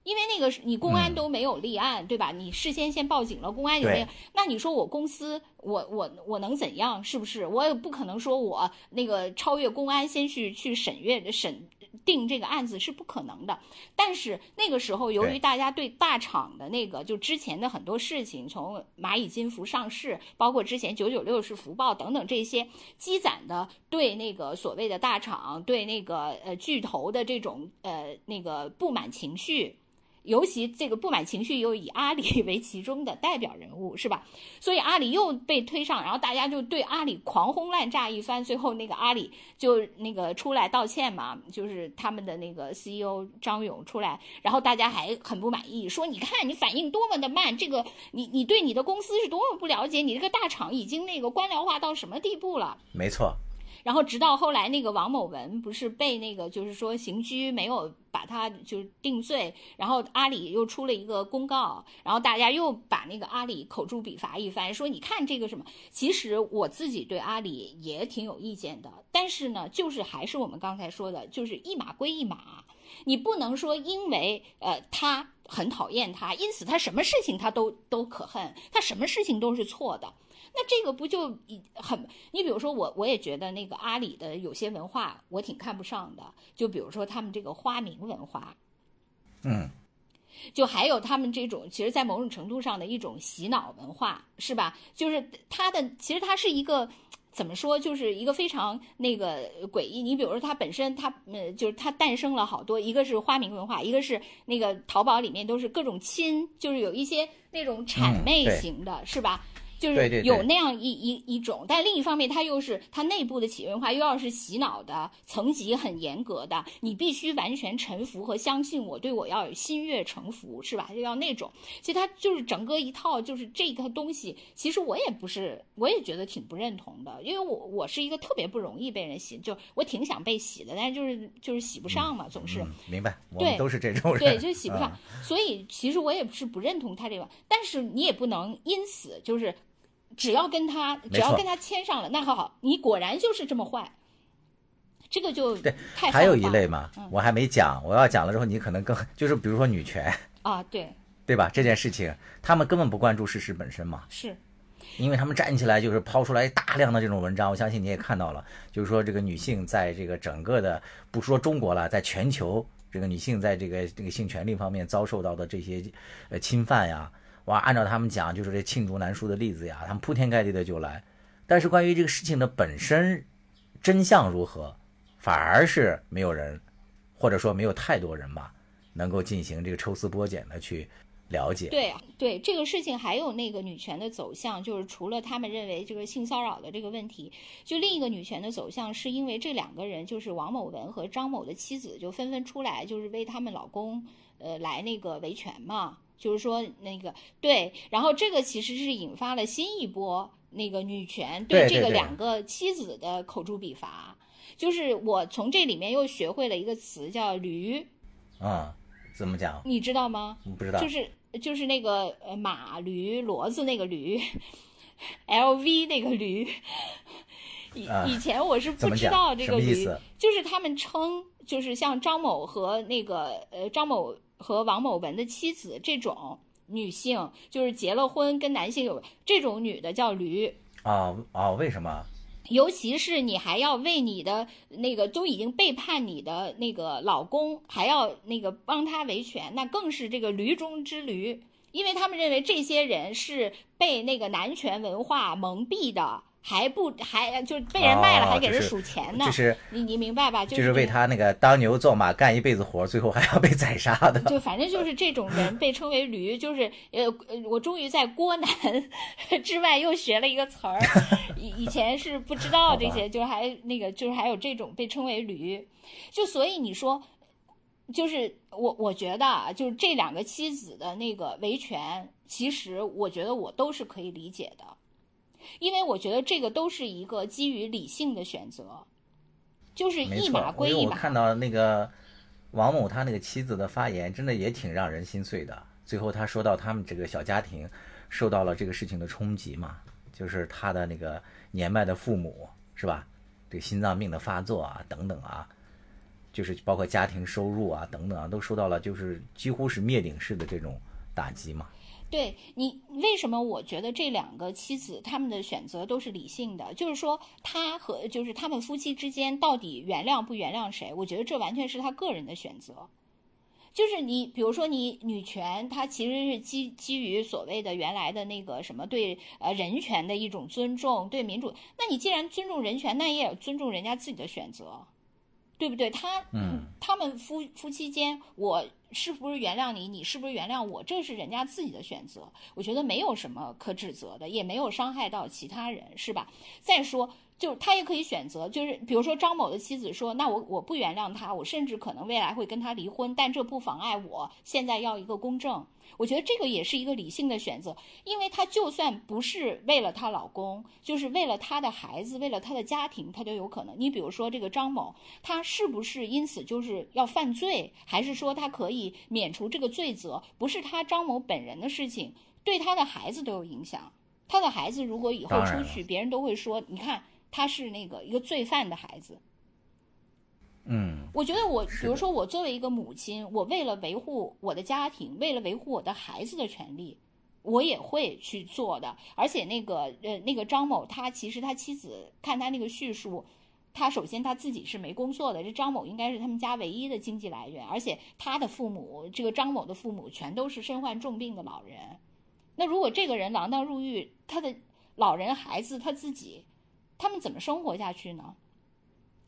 Speaker 3: 因为那个是你公安
Speaker 2: 嗯
Speaker 3: 都没有立案，对吧？你事先先报警了，公安也没有？那你说我公司，我我我能怎样？是不是？我也不可能说我那个超越公安，先去去审阅审定这个案子是不可能的。但是那个时候，由于大家对大厂的那个就之前的很多事情，从蚂蚁金服上市，包括之前九九六是福报等等这些积攒的对那个所谓的大厂、对那个呃巨头的这种呃那个不满情绪。尤其这个不满情绪又以阿里 为其中的代表人物，是吧？所以阿里又被推上，然后大家就对阿里狂轰滥炸一番，最后那个阿里就那个出来道歉嘛，就是他们的那个 CEO 张勇出来，然后大家还很不满意，说你看你反应多么的慢，这个你你对你的公司是多么不了解，你这个大厂已经那个官僚化到什么地步了？
Speaker 2: 没错，
Speaker 3: 然后直到后来那个王某文不是被那个就是说刑拘没有把他就是定罪，然后阿里又出了一个公告，然后大家又把那个阿里口诛笔伐一番，说你看这个什么，其实我自己对阿里也挺有意见的，但是呢，就是还是我们刚才说的，就是一码归一码，你不能说因为呃他很讨厌他，因此他什么事情他都都可恨，他什么事情都是错的。那这个不就一很？你比如说我，我也觉得那个阿里的有些文化我挺看不上的，就比如说他们这个花名文化，
Speaker 2: 嗯，
Speaker 3: 就还有他们这种，其实，在某种程度上的一种洗脑文化，是吧？就是它的，其实它是一个怎么说，就是一个非常那个诡异。你比如说，它本身它呃，就是它诞生了好多，一个是花名文化，一个是那个淘宝里面都是各种亲，就是有一些那种谄
Speaker 2: 嗯
Speaker 3: 媚型的，是吧？就是有那样一一一种，但另一方面，它又是它内部的企业文化，又要是洗脑的，层级很严格的，你必须完全臣服和相信我，对我要有心悦诚服，是吧？就要那种。其实它就是整个一套，就是这个东西，其实我也不是，我也觉得挺不认同的，因为我我是一个特别不容易被人洗，就我挺想被洗的，但是就是就是洗不上嘛，总是。
Speaker 2: 嗯，明白，我
Speaker 3: 对
Speaker 2: 们都是这种人，
Speaker 3: 对，就洗不上。
Speaker 2: 嗯
Speaker 3: 所以其实我也不是不认同他这个，但是你也不能因此就是，只要跟他只要跟他签上了，那好好，你果然就是这么坏，这个就
Speaker 2: 对
Speaker 3: 太
Speaker 2: 还有一类嘛，我还没讲，我要讲了之后，你可能更 就是比如说女权，
Speaker 3: 啊，对，
Speaker 2: 对吧？这件事情他们根本不关注事实本身嘛，
Speaker 3: 是。
Speaker 2: 因为他们站起来就是抛出来大量的这种文章，我相信你也看到了，就是说这个女性在这个整个的不说中国了，在全球这个女性在这个这个性权利方面遭受到的这些呃侵犯呀，哇，按照他们讲就是这罄竹难书的例子呀，他们铺天盖地的就来，但是关于这个事情的本身真相如何，反而是没有人，或者说没有太多人吧，能够进行这个抽丝剥茧的去。了解，
Speaker 3: 对对，这个事情还有那个女权的走向，就是除了他们认为这个性骚扰的这个问题，就另一个女权的走向，是因为这两个人，就是王某文和张某的妻子，就纷纷出来，就是为他们老公，呃，来那个维权嘛，就是说那个对，然后这个其实是引发了新一波那个女权
Speaker 2: 对
Speaker 3: 这个两个妻子的口诛笔伐，就是我从这里面又学会了一个词叫“驴”，
Speaker 2: 啊，怎么讲？
Speaker 3: 你知道吗？
Speaker 2: 不知道，
Speaker 3: 就是。就是那个呃马驴骡子那个驴，L V 那个驴，以以前我是不知道这个驴，就是他们称就是像张某和那个呃张某和王某文的妻子这种女性，就是结了婚跟男性有这种女的叫驴。
Speaker 2: 啊啊，为什么？
Speaker 3: 尤其是你还要为你的那个都已经背叛你的那个老公，还要那个帮他维权，那更是这个驴中之驴，因为他们认为这些人是被那个男权文化蒙蔽的。还不还就被人卖了，还给人数钱呢。
Speaker 2: 就是
Speaker 3: 你你明白吧？就
Speaker 2: 是为他那个当牛做马干一辈子活，最后还要被宰杀的。
Speaker 3: 就反正就是这种人被称为驴，就是呃我终于在郭南 之外又学了一个词儿，以以前是不知道这些，就还那个就是还有这种被称为驴，就所以你说，就是我我觉得啊，就是这两个妻子的那个维权，其实我觉得我都是可以理解的。因为我觉得这个都是一个基于理性的选择，就是一码归一码。
Speaker 2: 我看到那个王某他那个妻子的发言，真的也挺让人心碎的。最后他说到他们这个小家庭受到了这个事情的冲击嘛，就是他的那个年迈的父母是吧？这个心脏病的发作啊，等等啊，就是包括家庭收入啊等等啊，都受到了就是几乎是灭顶式的这种打击嘛。
Speaker 3: 对你为什么？我觉得这两个妻子他们的选择都是理性的，就是说他和就是他们夫妻之间到底原谅不原谅谁？我觉得这完全是他个人的选择。就是你比如说你女权，它其实是基基于所谓的原来的那个什么对呃人权的一种尊重，对民主。那你既然尊重人权，那也要尊重人家自己的选择，对不对？他
Speaker 2: 嗯，
Speaker 3: 他们夫夫妻间我。是不是原谅你？你是不是原谅我？这是人家自己的选择，我觉得没有什么可指责的，也没有伤害到其他人，是吧？再说，就是他也可以选择，就是比如说张某的妻子说，那我我不原谅他，我甚至可能未来会跟他离婚，但这不妨碍我现在要一个公正。我觉得这个也是一个理性的选择，因为她就算不是为了她老公，就是为了她的孩子，为了她的家庭，她都有可能。你比如说这个张某，他是不是因此就是要犯罪，还是说他可以免除这个罪责？不是他张某本人的事情，对他的孩子都有影响。他的孩子如果以后出去，别人都会说，你看他是那个一个罪犯的孩子。
Speaker 2: 嗯，
Speaker 3: 我觉得我，比如说我作为一个母亲，我为了维护我的家庭，为了维护我的孩子的权利，我也会去做的。而且那个呃，那个张某，他其实他妻子看他那个叙述，他首先他自己是没工作的，这张某应该是他们家唯一的经济来源，而且他的父母，这个张某的父母全都是身患重病的老人。那如果这个人锒铛入狱，他的老人、孩子他自己，他们怎么生活下去呢？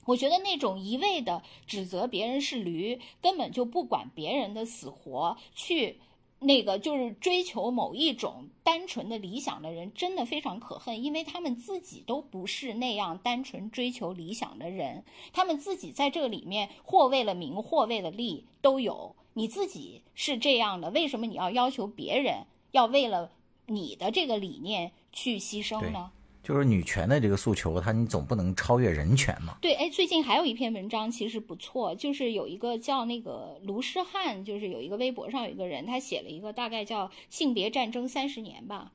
Speaker 3: 我觉得那种一味的指责别人是驴，根本就不管别人的死活，去那个就是追求某一种单纯的理想的人，真的非常可恨，因为他们自己都不是那样单纯追求理想的人，他们自己在这个里面或为了名，或为了利都有。你自己是这样的，为什么你要要求别人要为了你的这个理念去牺牲呢？
Speaker 2: 就是女权的这个诉求，它你总不能超越人权嘛？
Speaker 3: 对，哎，最近还有一篇文章其实不错，就是有一个叫那个卢诗汉，就是有一个微博上有一个人，他写了一个大概叫《性别战争三十年》吧，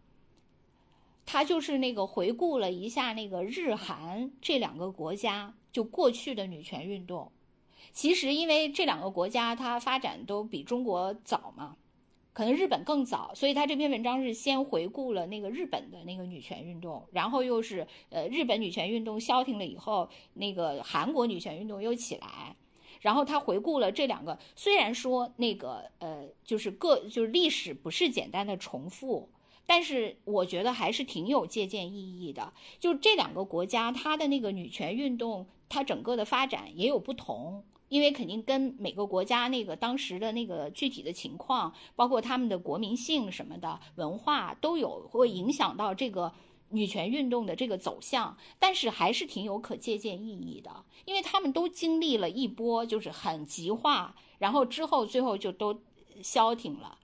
Speaker 3: 他就是那个回顾了一下那个日韩这两个国家就过去的女权运动，其实因为这两个国家它发展都比中国早嘛。可能日本更早，所以他这篇文章是先回顾了那个日本的那个女权运动，然后又是呃日本女权运动消停了以后，那个韩国女权运动又起来，然后他回顾了这两个，虽然说那个呃就是各就是历史不是简单的重复，但是我觉得还是挺有借鉴意义的。就这两个国家，它的那个女权运动，它整个的发展也有不同。因为肯定跟每个国家那个当时的那个具体的情况，包括他们的国民性什么的文化都有会影响到这个女权运动的这个走向，但是还是挺有可借鉴意义的，因为他们都经历了一波就是很极化，然后之后最后就都消停了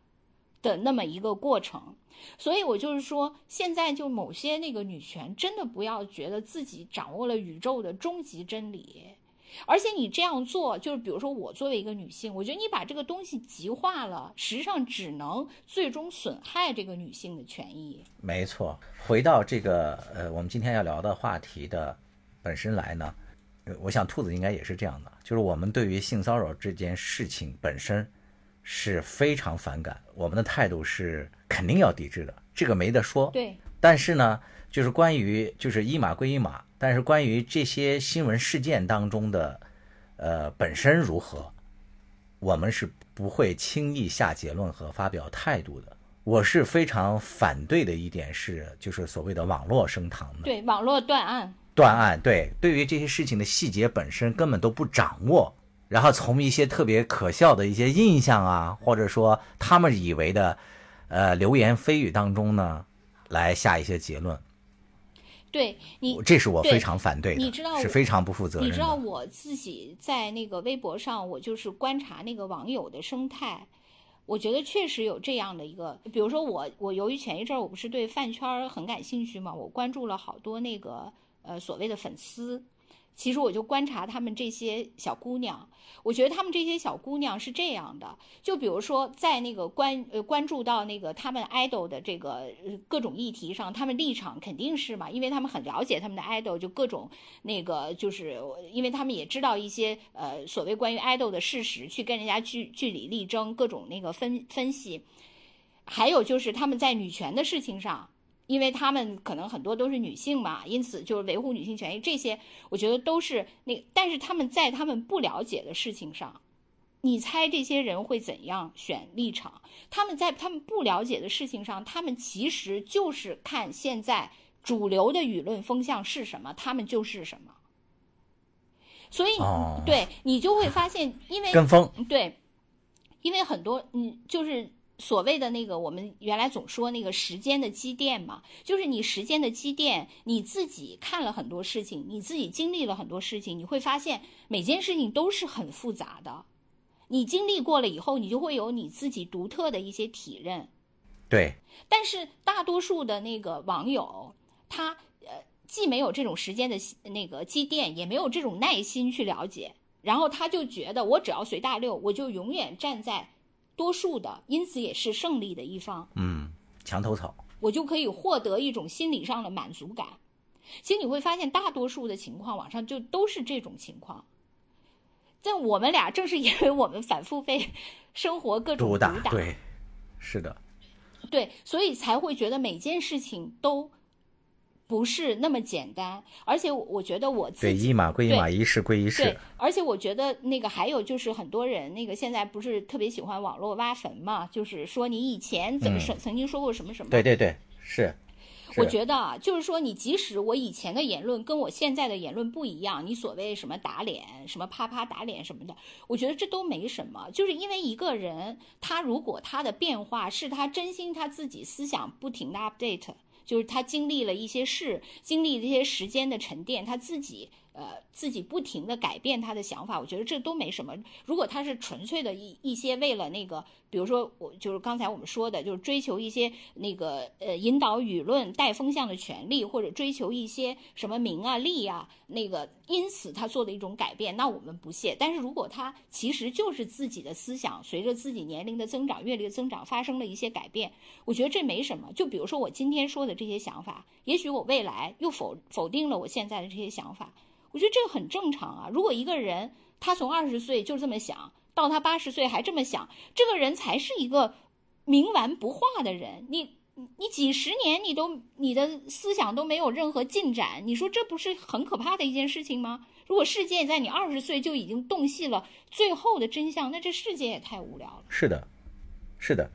Speaker 3: 的那么一个过程，所以我就是说，现在就某些那个女权真的不要觉得自己掌握了宇宙的终极真理。而且你这样做，就是比如说我作为一个女性，我觉得你把这个东西极化了，实际上只能最终损害这个女性的权益。
Speaker 2: 没错，回到这个呃，我们今天要聊的话题的本身来呢，我想兔子应该也是这样的，就是我们对于性骚扰这件事情本身是非常反感，我们的态度是肯定要抵制的，这个没得说。
Speaker 3: 对。
Speaker 2: 但是呢，就是关于就是一码归一码。但是关于这些新闻事件当中的，呃，本身如何，我们是不会轻易下结论和发表态度的。我是非常反对的一点是，就是所谓的网络升堂的，
Speaker 3: 对网络断案，
Speaker 2: 断案，对，对于这些事情的细节本身根本都不掌握，然后从一些特别可笑的一些印象啊，或者说他们以为的，呃，流言蜚语当中呢，来下一些结论。
Speaker 3: 对你，
Speaker 2: 这是我非常反对的，
Speaker 3: 你知道
Speaker 2: 是非常不负责任。
Speaker 3: 你知道我自己在那个微博上，我就是观察那个网友的生态，我觉得确实有这样的一个，比如说我，我由于前一阵儿我不是对饭圈很感兴趣嘛，我关注了好多那个呃所谓的粉丝。其实我就观察他们这些小姑娘，我觉得他们这些小姑娘是这样的，就比如说在那个关呃关注到那个他们 idol 的这个各种议题上，他们立场肯定是嘛，因为他们很了解他们的 idol，就各种那个就是因为他们也知道一些呃所谓关于 idol 的事实，去跟人家据据理力争，各种那个分分析，还有就是他们在女权的事情上。因为他们可能很多都是女性嘛，因此就是维护女性权益这些，我觉得都是那。但是他们在他们不了解的事情上，你猜这些人会怎样选立场？他们在他们不了解的事情上，他们其实就是看现在主流的舆论风向是什么，他们就是什么。所以，对你就会发现，因为
Speaker 2: 跟风，
Speaker 3: 对，因为很多，嗯，就是。所谓的那个，我们原来总说那个时间的积淀嘛，就是你时间的积淀，你自己看了很多事情，你自己经历了很多事情，你会发现每件事情都是很复杂的。你经历过了以后，你就会有你自己独特的一些体认。
Speaker 2: 对。
Speaker 3: 但是大多数的那个网友，他呃既没有这种时间的那个积淀，也没有这种耐心去了解，然后他就觉得我只要随大流，我就永远站在。多数的，因此也是胜利的一方。
Speaker 2: 嗯，墙头草，
Speaker 3: 我就可以获得一种心理上的满足感。其实你会发现，大多数的情况，网上就都是这种情况。但我们俩正是因为我们反复被生活各种毒打，
Speaker 2: 对，是的，
Speaker 3: 对，所以才会觉得每件事情都。不是那么简单，而且我觉得我自
Speaker 2: 己对一码归一码，一事归一事。
Speaker 3: 对，而且我觉得那个还有就是很多人那个现在不是特别喜欢网络挖坟嘛，就是说你以前怎么说曾经说过什么什么。
Speaker 2: 对对对，是。
Speaker 3: 我觉得啊，就是说你即使我以前的言论跟我现在的言论不一样，你所谓什么打脸，什么啪啪打脸什么的，我觉得这都没什么。就是因为一个人他如果他的变化是他真心他自己思想不停的 update。就是他经历了一些事，经历这些时间的沉淀，他自己。呃，自己不停的改变他的想法，我觉得这都没什么。如果他是纯粹的一一些为了那个，比如说我就是刚才我们说的，就是追求一些那个呃引导舆论、带风向的权利，或者追求一些什么名啊利啊那个，因此他做的一种改变，那我们不屑。但是如果他其实就是自己的思想随着自己年龄的增长、阅历的增长发生了一些改变，我觉得这没什么。就比如说我今天说的这些想法，也许我未来又否否定了我现在的这些想法。我觉得这个很正常啊。如果一个人他从二十岁就这么想到他八十岁还这么想，这个人才是一个冥顽不化的人，你你几十年你都你的思想都没有任何进展，你说这不是很可怕的一件事情吗？如果世界在你二十岁就已经洞悉了最后的真相，那这世界也太无聊了。
Speaker 2: 是的，是的。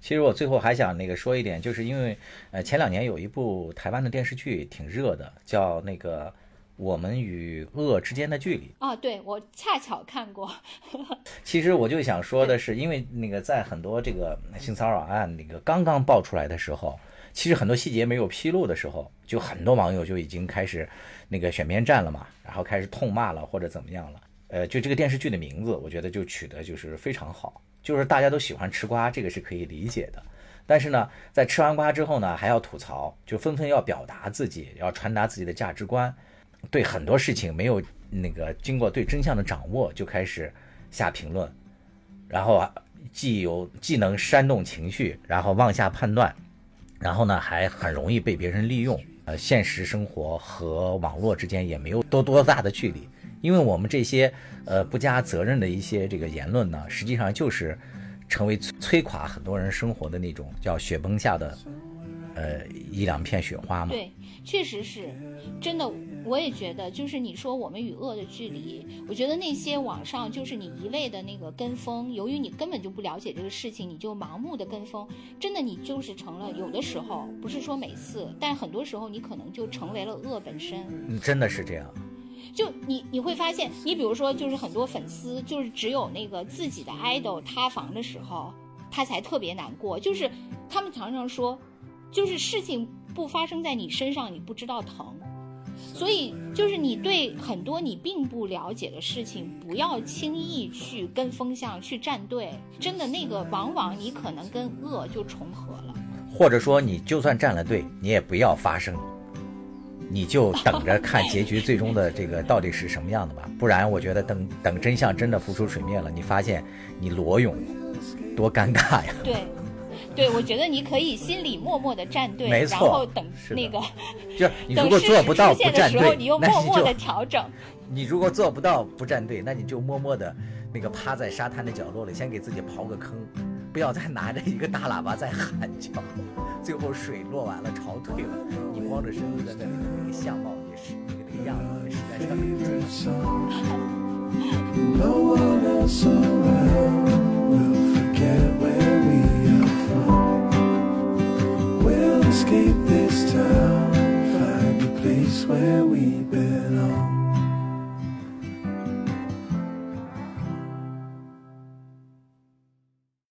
Speaker 2: 其实我最后还想那个说一点，就是因为呃前两年有一部台湾的电视剧挺热的，叫那个《我们与恶之间的距离》。
Speaker 3: 啊，对我恰巧看过。
Speaker 2: 其实我就想说的是，因为那个在很多这个性骚扰案那个刚刚爆出来的时候，其实很多细节没有披露的时候，就很多网友就已经开始那个选边站了嘛，然后开始痛骂了或者怎么样了。呃，就这个电视剧的名字，我觉得就取得就是非常好。就是大家都喜欢吃瓜，这个是可以理解的。但是呢，在吃完瓜之后呢，还要吐槽，就纷纷要表达自己，要传达自己的价值观。对很多事情没有那个经过对真相的掌握，就开始下评论，然后啊，既有既能煽动情绪，然后妄下判断，然后呢，还很容易被别人利用。呃，现实生活和网络之间也没有多多大的距离。因为我们这些呃不加责任的一些这个言论呢，实际上就是成为摧垮很多人生活的那种叫雪崩下的呃一两片雪花嘛。
Speaker 3: 对，确实是真的。我也觉得，就是你说我们与恶的距离，我觉得那些网上就是你一味的那个跟风，由于你根本就不了解这个事情，你就盲目的跟风，真的你就是成了。有的时候不是说每次，但很多时候你可能就成为了恶本身。
Speaker 2: 嗯，真的是这样。
Speaker 3: 就你你会发现，你比如说，就是很多粉丝，就是只有那个自己的 idol 塌房的时候，他才特别难过。就是他们常常说，就是事情不发生在你身上，你不知道疼。所以，就是你对很多你并不了解的事情，不要轻易去跟风向去站队。真的，那个往往你可能跟恶就重合了。
Speaker 2: 或者说，你就算站了队，你也不要发声。你就等着看结局最终的这个到底是什么样的吧，不然我觉得等等真相真的浮出水面了，你发现你裸泳，多尴尬呀！
Speaker 3: 对，对，我觉得你可以心里默默的站队，
Speaker 2: 没
Speaker 3: 错，然后等那个，
Speaker 2: 就你如果做不到不站队，
Speaker 3: 你又默默的调整。
Speaker 2: 你如果做不到不站队，那你就默默的那个趴在沙滩的角落里，先给自己刨个坑，不要再拿着一个大喇叭在喊叫。最后水落完了，潮退了，你光着身子在那里，那个相貌也是，那个那个样子也实在是 escape this town, find a place where we belong.